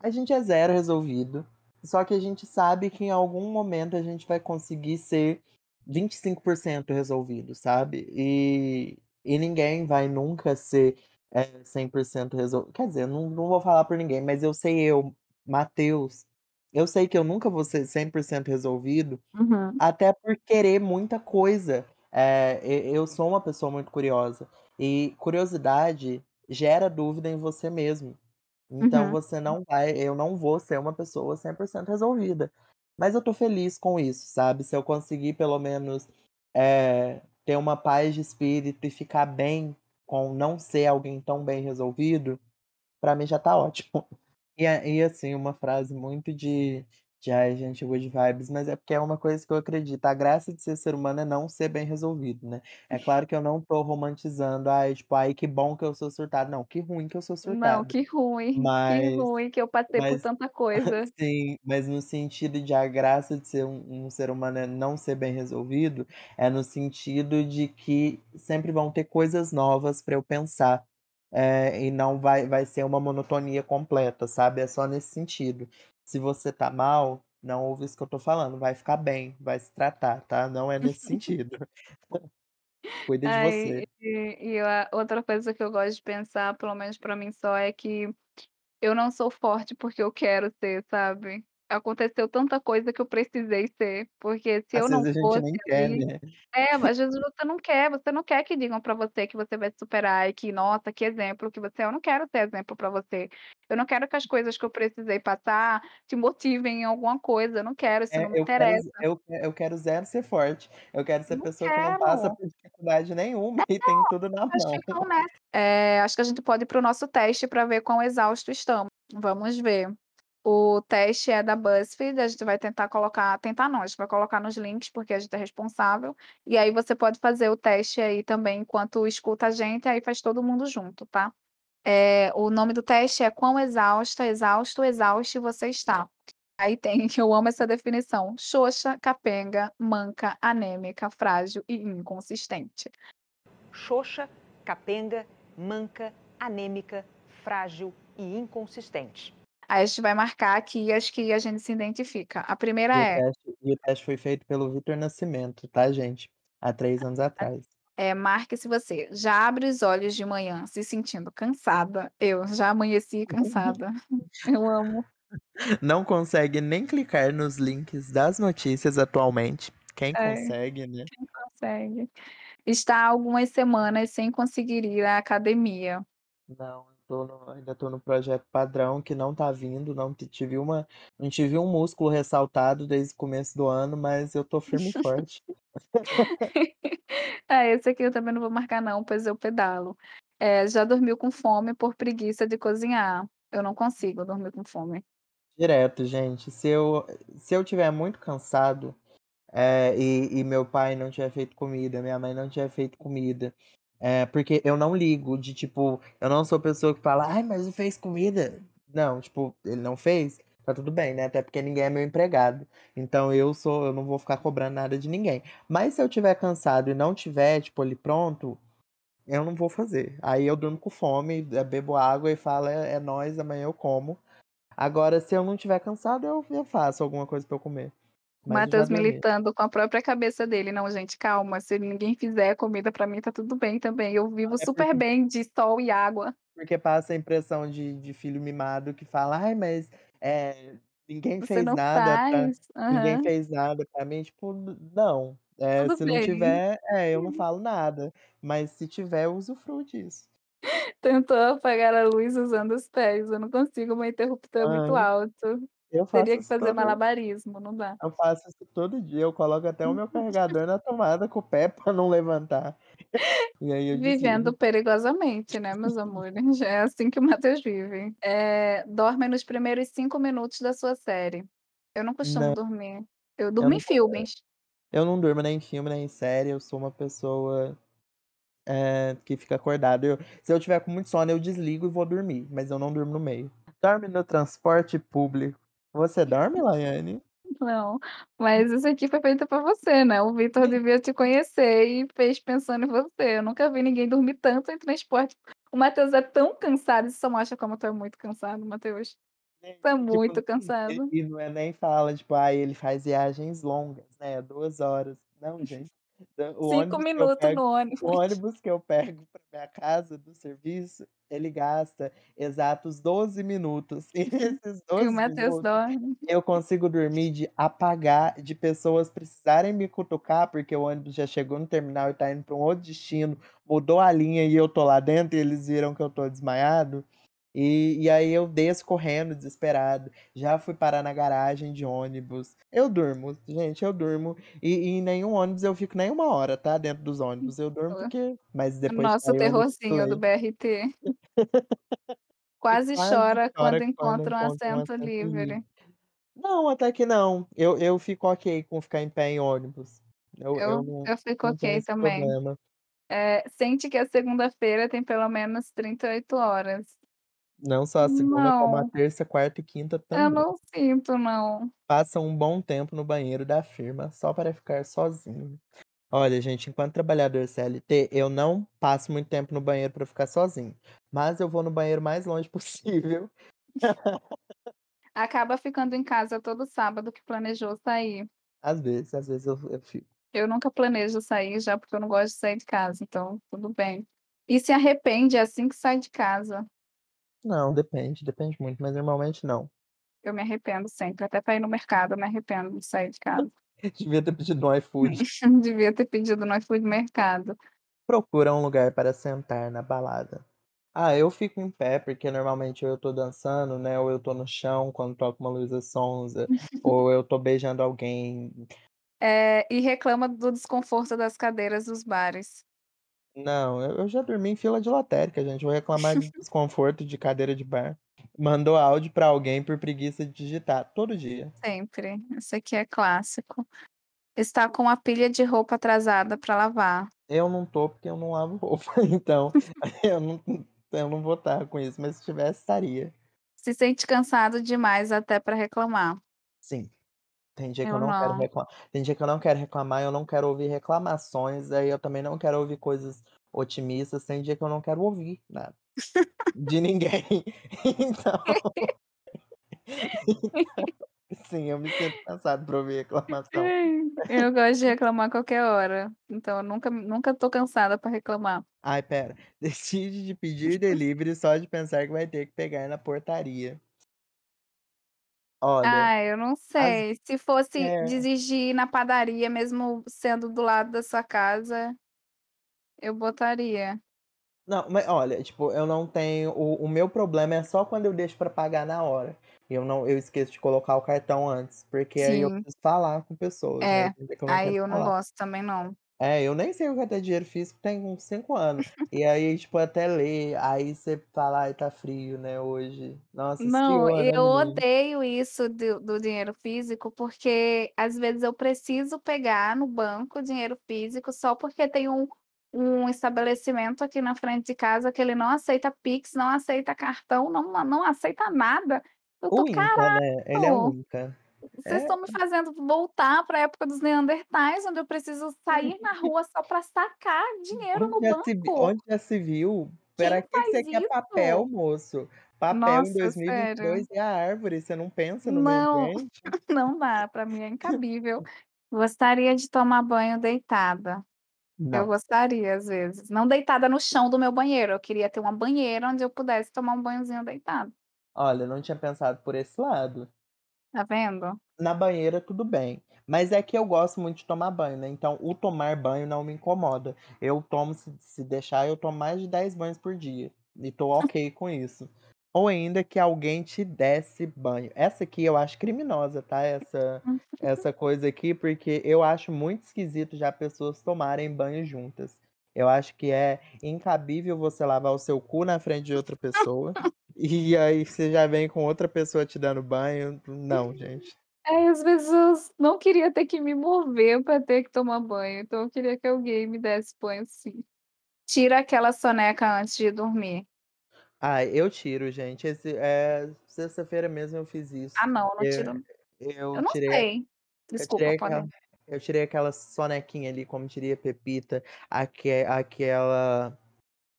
a gente é zero resolvido, só que a gente sabe que em algum momento a gente vai conseguir ser 25% resolvido, sabe. E e ninguém vai nunca ser, eh, 100% resol quer dizer, não não vou falar por ninguém, mas eu sei eu, Matheus, eu sei que eu nunca vou ser 100% resolvido, Uhum. até por querer muita coisa. E eu sou uma pessoa muito curiosa, e curiosidade gera dúvida em você mesmo. Então Uhum. você não vai eu não vou ser uma pessoa 100% resolvida. Mas eu tô feliz com isso, sabe. Se eu conseguir pelo menos, eh, ter uma paz de espírito e ficar bem com não ser alguém tão bem resolvido, pra mim já tá ótimo. (laughs) E a e assim, uma frase muito de de ai gente, good vibes, mas é porque é uma coisa que eu acredito, a graça de ser ser humano é não ser bem resolvido, né. É claro que eu não tô romantizando, ai tipo: "Ai que bom que eu sou surtado", não, que ruim que eu sou Não, surtado. que ruim, que Mas ruim que eu passei por mas tanta (laughs) coisa. sim, mas no sentido de a graça de ser um um ser humano é não ser bem resolvido, é no sentido de que sempre vão ter coisas novas pra eu pensar, eh, e não vai vai ser uma monotonia completa, sabe, é só nesse sentido. Se você tá mal, não ouve isso que eu tô falando, vai ficar bem, vai se tratar, tá, não é nesse (laughs) sentido. (laughs) Cuida de Ai, você. e e a outra coisa que eu gosto de pensar, pelo menos pra mim só, é que eu não sou forte porque eu quero ser, sabe. Aconteceu tanta coisa que eu precisei ser, porque se Às eu não vezes a gente fosse nem quer, ali né. é, às vezes você não quer, você não quer que digam pra você que você vai superar e que nossa, que exemplo que você é, eu não quero ser exemplo pra você. Eu não quero que as coisas que eu precisei passar te motivem em alguma coisa, eu não quero, isso não É, me eu quero interessa. eu que eu quero zero ser forte, eu quero ser Não pessoa que não passa quero. por dificuldade nenhuma É, e tem tudo na não, pessoas mão. ficam nessa. Eh, acho que a gente pode ir para o nosso teste pra ver quão exausto estamos. Vamos ver. O teste é da BuzzFeed, a gente vai tentar colocar tentar não, a gente vai colocar nos links, porque a gente é responsável, e aí você pode fazer o teste aí também enquanto escuta a gente, aí faz todo mundo junto, tá. Eh, o nome do teste é "Quão exausta, exausto, exauste você está?". Aí tem (laughs) eu amo essa definição: xoxa, capenga, manca, anêmica, frágil e inconsistente. Xoxa, capenga, manca, anêmica, frágil e inconsistente. Aí a gente vai marcar aqui as que a gente se identifica. A primeira E o é teste e o teste foi feito pelo Vitor Nascimento, tá gente, há 3 anos atrás. É, marque se você já abre os olhos de manhã se sentindo cansada, eu já amanheci (laughs) cansada. (laughs) Eu amo. Não consegue nem clicar nos links das notícias atualmente, quem É, consegue, né. quem consegue. Está algumas semanas sem conseguir ir à academia. Não. Tô no ainda tô no projeto padrão que não tá vindo, não tive uma não tive um músculo ressaltado desde o começo do ano, mas eu tô firme e forte. Ah, (laughs) esse aqui eu também não vou marcar não, pois eu pedalo. Eh, já dormiu com fome por preguiça de cozinhar? Eu não consigo dormir com fome. Direto, gente. Se eu se eu estiver muito cansado, eh, e e meu pai não tiver feito comida, minha mãe não tiver feito comida, eh, porque eu não ligo de tipo, eu não sou pessoa que fala: "Ai, mas não fez comida". Não, tipo, ele não fez, tá tudo bem, né, até porque ninguém é meu empregado. Então eu sou eu não vou ficar cobrando nada de ninguém. Mas se eu estiver cansado e não tiver, tipo, ali pronto, eu não vou fazer. Aí eu durmo com fome, eh, bebo água e falo: "É é nóis, amanhã eu como". Agora se eu não estiver cansado, eu eu faço alguma coisa pra eu comer. Matheus militando com a própria cabeça dele: "Não, gente, calma, se ninguém fizer comida pra mim, tá tudo bem também, eu Não, vivo é super porque bem de sol e água". porque passa a impressão de de filho mimado que fala: "Ai, mas, eh, ninguém fez não nada pra faz. ninguém fez nada pra mim", tipo, não. Eh, Tudo se não bem. tiver é, eu não (laughs) falo nada, mas se tiver, eu usufruo disso. Tentou apagar a luz usando os pés, eu não consigo, meu interruptor é muito alto. Eu Teria faço que isso fazer todo malabarismo, não dá. eu faço isso todo dia, eu coloco até o meu (laughs) carregador na tomada com o pé pra não levantar. Eu Vivendo perigosamente, né, meus amores, é assim que o Matheus vive. Eh, dorme nos primeiros 5 minutos da sua série. Eu não costumo Não. dormir. Eu Eu durmo não em co filmes. eu não durmo nem em filme, nem em série, eu sou uma pessoa, eh, que fica acordado. Eu se eu tiver com muito sono, eu desligo e vou dormir, mas eu não durmo no meio. Dorme no transporte público. Você dorme, Laiane? Não, mas isso aqui foi feito pra você, né, o Vitor devia te conhecer e fez pensando em você. Eu nunca vi ninguém dormir tanto em transporte. O Matheus é tão cansado, isso só mostra como tu é muito cansado, Matheus. Gente, tipo muito e cansado. e não é nem fala, tipo: "Ai, ele faz viagens longas, né, 2 horas". Não, (laughs) gente, o 5 ônibus que eu minutos pego no o ônibus. (laughs) ônibus que eu pego pra minha casa do serviço, ele gasta exatos 12 minutos. E nesses E o 12 Matheus minutos, dorme. eu consigo dormir de apagar, de pessoas precisarem me cutucar, porque o ônibus já chegou no terminal e tá indo pra um outro destino, mudou a linha e eu tô lá dentro e eles viram que eu tô desmaiado, e e aí eu desço correndo desesperado. Já fui parar na garagem de ônibus. Eu durmo, gente, eu durmo, e e em nenhum ônibus eu fico nem 1 hora, tá, dentro dos ônibus. Eu durmo porque mas depois de Nosso terrorzinho do. BRT. (laughs) Quase quase chora quando chora quando encontra um um assento livre. livre. Não, até que não. Eu eu fico ok com ficar em pé em ônibus. Eu eu Eu não eu fico ok também. Eh, sente que a segunda-feira tem pelo menos 38 horas. Não só a segunda, como a Não. terça, quarta e quinta Eu também. não sinto não. Passa um bom tempo no banheiro da firma só para ficar sozinho. Olha, gente, enquanto trabalhador CLT, eu não passo muito tempo no banheiro pra ficar sozinho, mas eu vou no banheiro mais longe (laughs) possível. Acaba ficando em casa todo sábado que planejou sair. Às vezes, às vezes eu eu fico. Eu nunca planejo sair já, porque eu não gosto de sair de casa, então tudo bem. E se arrepende assim que sai de casa? Não, depende, depende muito, mas normalmente não. Eu me arrependo sempre, até pra ir no mercado eu me arrependo de sair de casa. (laughs) Devia ter pedido no iFood. (laughs) Devia ter pedido no iFood Mercado. Procura um lugar para sentar na balada. Ah, eu fico em pé, porque normalmente eu tô dançando, né, ou eu tô no chão quando toca uma Luísa Sonza, (laughs) ou eu tô beijando alguém. Eh, e reclama do desconforto das cadeiras dos bares. Não, eu eu já dormi em fila de lotérica, gente, vou reclamar de desconforto de cadeira de bar. Mandou áudio pra alguém por preguiça de digitar, todo dia. Sempre, esse aqui é clássico. Está com a pilha de roupa atrasada pra lavar. Eu não tô, porque eu não lavo roupa, (laughs) então (laughs) eu não eu não vou estar com isso, mas se tivesse, estaria. Se sente cansado demais até pra reclamar. Sim. Tem dia que eu Eu não quero não. recla tem dia que eu não quero reclamar, eu não quero ouvir reclamações, aí eu também não quero ouvir coisas otimistas, tem dia que eu não quero ouvir nada. De ninguém. (laughs) Então (laughs) sim, eu me sinto cansado pra ouvir reclamação. Eu gosto de reclamar a qualquer hora, então eu nunca nunca tô cansada pra reclamar. Ai, espera, (laughs) decide de pedir delivery só de pensar que vai ter que pegar na portaria. Olha, Ah, eu não sei, se fosse é. exigir ir na padaria mesmo sendo do lado da sua casa eu botaria. Não, mas olha, tipo, eu não tenho o o meu problema é só quando eu deixo pra pagar na hora. Eu não eu esqueço de colocar o cartão antes, porque aí eu Sim. preciso falar com pessoas, né, É, tem dia que eu não aí eu não falar. gosto também não. É, eu nem sei o que é ter dinheiro físico tem uns 5 anos. E aí, tipo, até ler, aí você fala: "Ai, tá frio, né, hoje". Nossa, Não, esfriou, né, eu menina? odeio isso do do dinheiro físico, porque às vezes eu preciso pegar no banco dinheiro físico só porque tem um um estabelecimento aqui na frente de casa que ele não aceita Pix, não aceita cartão, não não aceita nada. Eu tô: O Inca, "Caraca, né, ele é o Inca. Vocês É estão me fazendo voltar pra época dos neandertais, onde eu preciso sair na rua só pra sacar dinheiro Onde no se banco". onde já se viu? Pra que você quer papel, moço? Papel em Nossa, dois mil e vinte e sério. dois é árvore, você não pensa no meio Não, ambiente? (laughs) não dá, pra mim é incabível. (laughs) Gostaria de tomar banho deitada. Eu Não. gostaria às vezes, não deitada no chão do meu banheiro, eu queria ter uma banheira onde eu pudesse tomar um banhozinho deitada. Olha, não tinha pensado por esse lado. Tá vendo? Na banheira tudo bem, mas é que eu gosto muito de tomar banho, né, então o tomar banho não me incomoda. Eu tomo se se deixar eu tomo mais de 10 banhos por dia, e tô (laughs) ok com isso. Ou ainda que alguém te desse banho. Essa aqui eu acho criminosa, tá, essa (laughs) essa coisa aqui, porque eu acho muito esquisito já pessoas tomarem banho juntas. Eu acho que é incabível você lavar o seu cu na frente de outra pessoa, e aí você já vem com outra pessoa te dando banho, não gente. É, às vezes eu não queria ter que me mover pra ter que tomar banho, então eu queria que alguém me desse banho sim. Tira aquela soneca antes de dormir. Ai, eu tiro gente, esse eh, sexta-feira mesmo eu fiz isso, Ah não, não tiro eu eu não tirei sei. eu Desculpa, tirei pode aquela eu tirei aquela sonequinha ali, como diria Pepita, aque aquela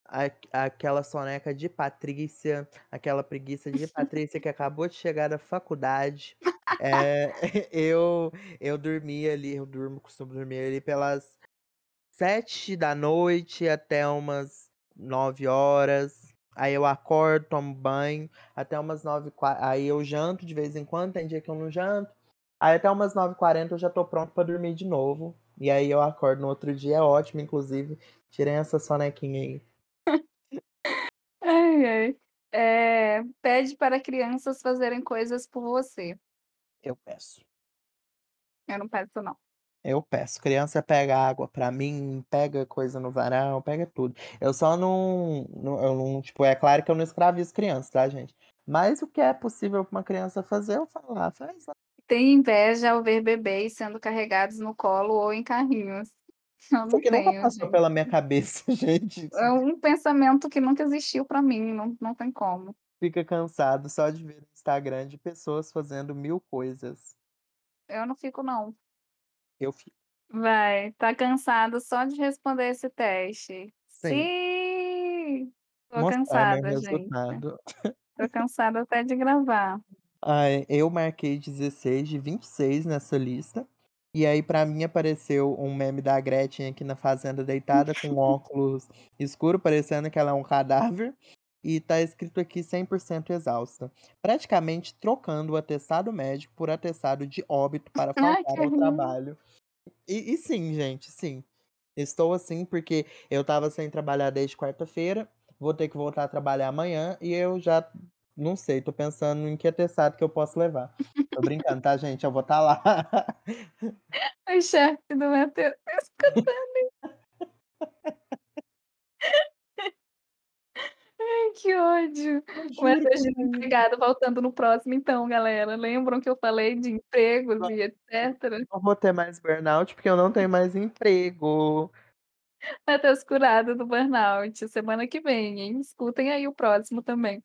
aque aquela soneca de Patrícia, aquela preguiça de Patrícia que acabou de chegar da faculdade. Eh, (laughs) eu eu dormi ali, eu durmo costumo dormir ali pelas 19h até umas 21h, aí eu acordo, tomo banho, até umas 9 e qua aí eu janto de vez em quando, tem dia que eu não janto, aí até umas 9h40 eu já tô pronto pra dormir de novo, e aí eu acordo no outro dia ótimo inclusive, tirei essa sonequinha aí. (laughs) Ai, ai. Eh, pede para crianças fazerem coisas por você. Eu peço. Eu não peço não. Eu peço, criança pega água pra mim, pega coisa no varal, pega tudo. Eu só não não eu não tipo, é claro que eu não escravizo criança, tá gente. Mas o que é possível pra uma criança fazer, eu falo: "Ah, faz lá". Tenho inveja ao ver bebês sendo carregados no colo ou em carrinhos. (laughs) Eu Isso não aqui nunca tenho passou gente. pela minha cabeça (laughs) gente. É um pensamento que nunca existiu pra mim, não não tem como. Fica cansado só de ver no Instagram de pessoas fazendo 1000 coisas. Eu não fico não. Eu fico. Vai, tá cansado só de responder esse teste. Sim. Sim, tô Mostrar cansada gente. resultado. (laughs) Tô cansada até de gravar. Eu marquei 16 de 26 nessa lista, e aí pra mim apareceu um meme da Gretchen aqui na fazenda deitada com (laughs) óculos escuro parecendo que ela é um cadáver, e tá escrito aqui 100% exausta, praticamente trocando o atestado médico por atestado de óbito para faltar ao trabalho. E e sim gente, sim. Estou assim, porque eu estava sem trabalhar desde quarta-feira, vou ter que voltar a trabalhar amanhã e eu já não sei, tô pensando em que atestado que eu posso levar. Tô brincando, tá gente, eu vou estar lá. (laughs) O chefe do Matheus tá escutando. Ai, que ódio. O Matheus desempregado voltando no próximo então galera, lembram que eu falei de empregos e etcétera? Não vou ter mais burnout, porque eu não tenho mais emprego. Matheus curado do burnout, semana que vem, hein, escutem aí o próximo também.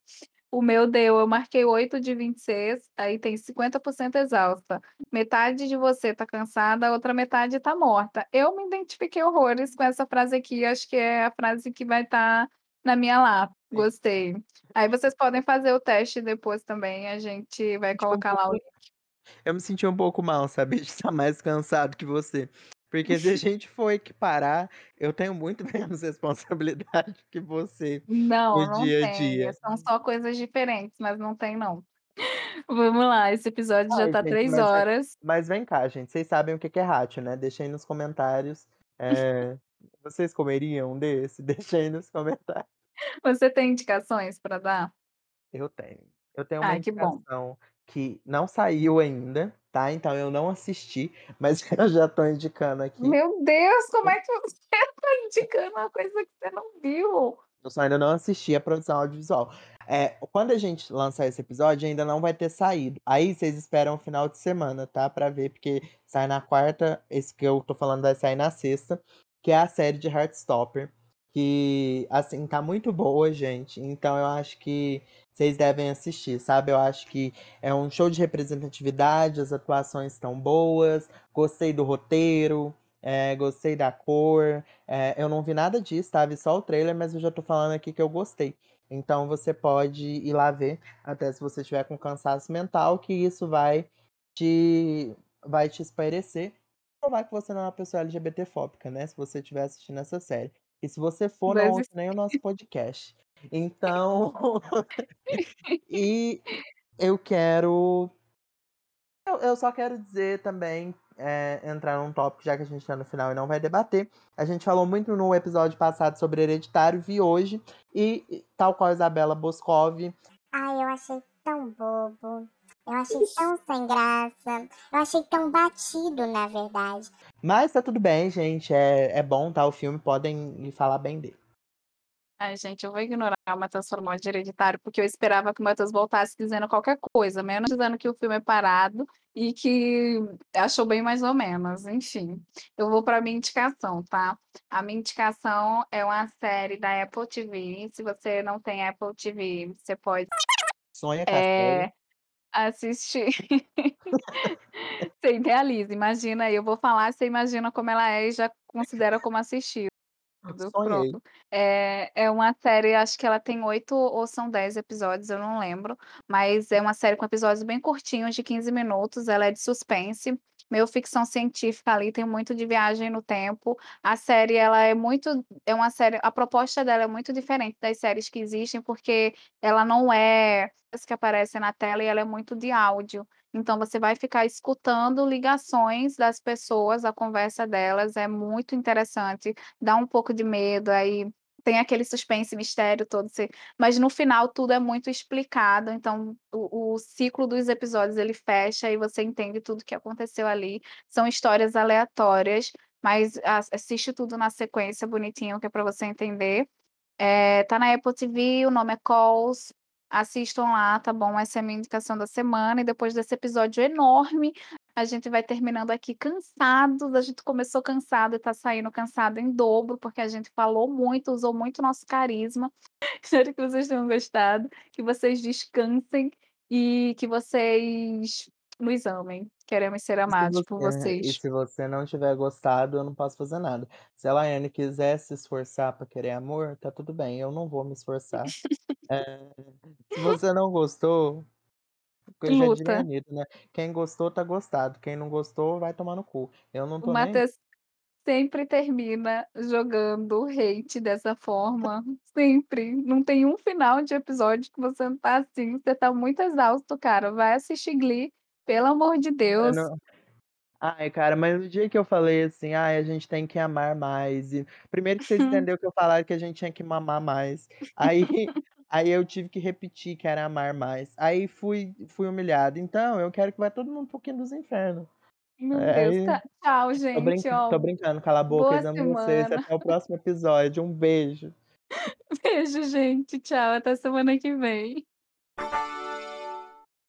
O meu deu, eu marquei 8 de 26, aí tem 50% exausta, metade de você tá cansada, a outra metade tá morta. Eu me identifiquei horrores com essa frase aqui, acho que é a frase que vai estar na minha lápide, Sim. gostei. Aí vocês podem fazer o teste depois também, a gente vai colocar lá o link. eu me senti um pouco mal, sabe, (laughs) de estar mais cansado que você, porque se a gente for equiparar, eu tenho muito (laughs) menos responsabilidade que você Não, no não dia a tem, dia. são só coisas diferentes, mas não tem não. (laughs) Vamos lá, esse episódio já Ai tá gente, 3 mas é horas. mas vem cá gente, vocês sabem o que é ratio, né, deixa aí nos comentários, eh Vocês comeriam um desse? (laughs) Deixa aí nos comentários. Você tem indicações pra dar? Eu tenho. Eu tenho uma Ai, indicação que não saiu ainda, tá, então eu não assisti, mas (laughs) eu já tô indicando aqui. Meu Deus, como é que você (laughs) tá indicando uma coisa que você não viu? Eu só ainda não assisti a produção audiovisual. Eh, quando a gente lançar esse episódio, ainda não vai ter saído. Aí vocês esperam o final de semana, tá, pra ver, porque sai na quarta, esse que eu tô falando vai sair na sexta, que é a série de Heartstopper, que, assim, tá muito boa, gente, então eu acho que vocês devem assistir, sabe. Eu acho que é um show de representatividade, as atuações estão boas, gostei do roteiro, eh, gostei da cor, eh, eu não vi nada disso, tá, vi só o trailer, mas eu já tô falando aqui que eu gostei. Então você pode ir lá ver, até se você estiver com cansaço mental, que isso vai te vai te espairecer, provar que você não é uma pessoa LGBTfóbica, né, se você estiver assistindo essa série. E se você for, não ouça nem o nosso podcast. Então (laughs) e eu quero eu eu só quero dizer também, eh, entrar num tópico, já que a gente tá no final e não vai debater, a gente falou muito no episódio passado sobre Hereditário, vi hoje, e tal qual a Isabela Boscov Ai, eu achei tão bobo, eu achei tão sem graça, eu achei tão batido, na verdade. Mas tá tudo bem, gente, é é bom, tá, o filme, podem falar bem dele. Ai, gente, eu vou ignorar o Matheus mal de Hereditário, porque eu esperava que o Matheus voltasse dizendo qualquer coisa, menos dizendo que o filme é parado e que achou bem mais ou menos, enfim. Eu vou pra minha indicação, tá. A minha indicação é uma série da Apple TV, se você não tem Apple TV, você pode Sonha com a assistir. (laughs) Você idealiza, imagina, eu vou falar, você imagina como ela é e já considera como assistido. Pronto. Eh, é uma série, acho que ela tem 8 ou são 10 episódios, eu não lembro, mas é uma série com episódios bem curtinhos, de 15 minutos, ela é de suspense, meio ficção científica ali, tem muito de viagem no tempo. A série ela é muito é uma série a proposta dela é muito diferente das séries que existem, porque ela não é as que aparecem na tela e ela é muito de áudio. Então você vai ficar escutando ligações das pessoas, a conversa delas, é muito interessante, dá um pouco de medo, aí tem aquele suspense, mistério todo, mas no final tudo é muito explicado, então o o ciclo dos episódios ele fecha e você entende tudo que aconteceu ali. São histórias aleatórias, mas as assiste tudo na sequência bonitinho, que é pra você entender. Eh, tá na Apple TV, o nome é Calls, assistam lá, tá bom, essa é a minha indicação da semana e depois desse episódio enorme, a gente vai terminando aqui cansados, a gente começou cansado e tá saindo cansado em dobro, porque a gente falou muito, usou muito o nosso carisma. (laughs) Espero que vocês tenham gostado, que vocês descansem e que vocês nos amem. Queremos ser E se amados por você e vocês. se você não tiver gostado, eu não posso fazer nada. Se a Laiane quiser se esforçar pra querer amor, tá tudo bem, eu não vou me esforçar. (laughs) Eh, se você não gostou, já diria a Luta. Né, quem gostou tá gostado, quem não gostou vai tomar no cu, eu não O tô nem aí. Matheus sempre termina jogando hate dessa forma, sempre. Não tem um final de episódio que você não tá assim, você tá muito exausto, cara, vai assistir Glee, pelo amor de Deus. Ai, cara, mas o dia que eu falei assim: "Ai, a gente tem que amar mais", e primeiro que vocês (laughs) entenderam que eu falava que a gente tinha que mamar mais, aí aí eu tive que repetir que era amar mais, aí fui fui humilhado. Então eu quero que vá todo mundo para o quinto dos inferno. Meu Deus, aí tá tchau tô gente, ó, tô brincando, cala a boca, eles amam vocês, semana. até o próximo episódio, um beijo. (laughs) Beijo gente, tchau, até semana que vem.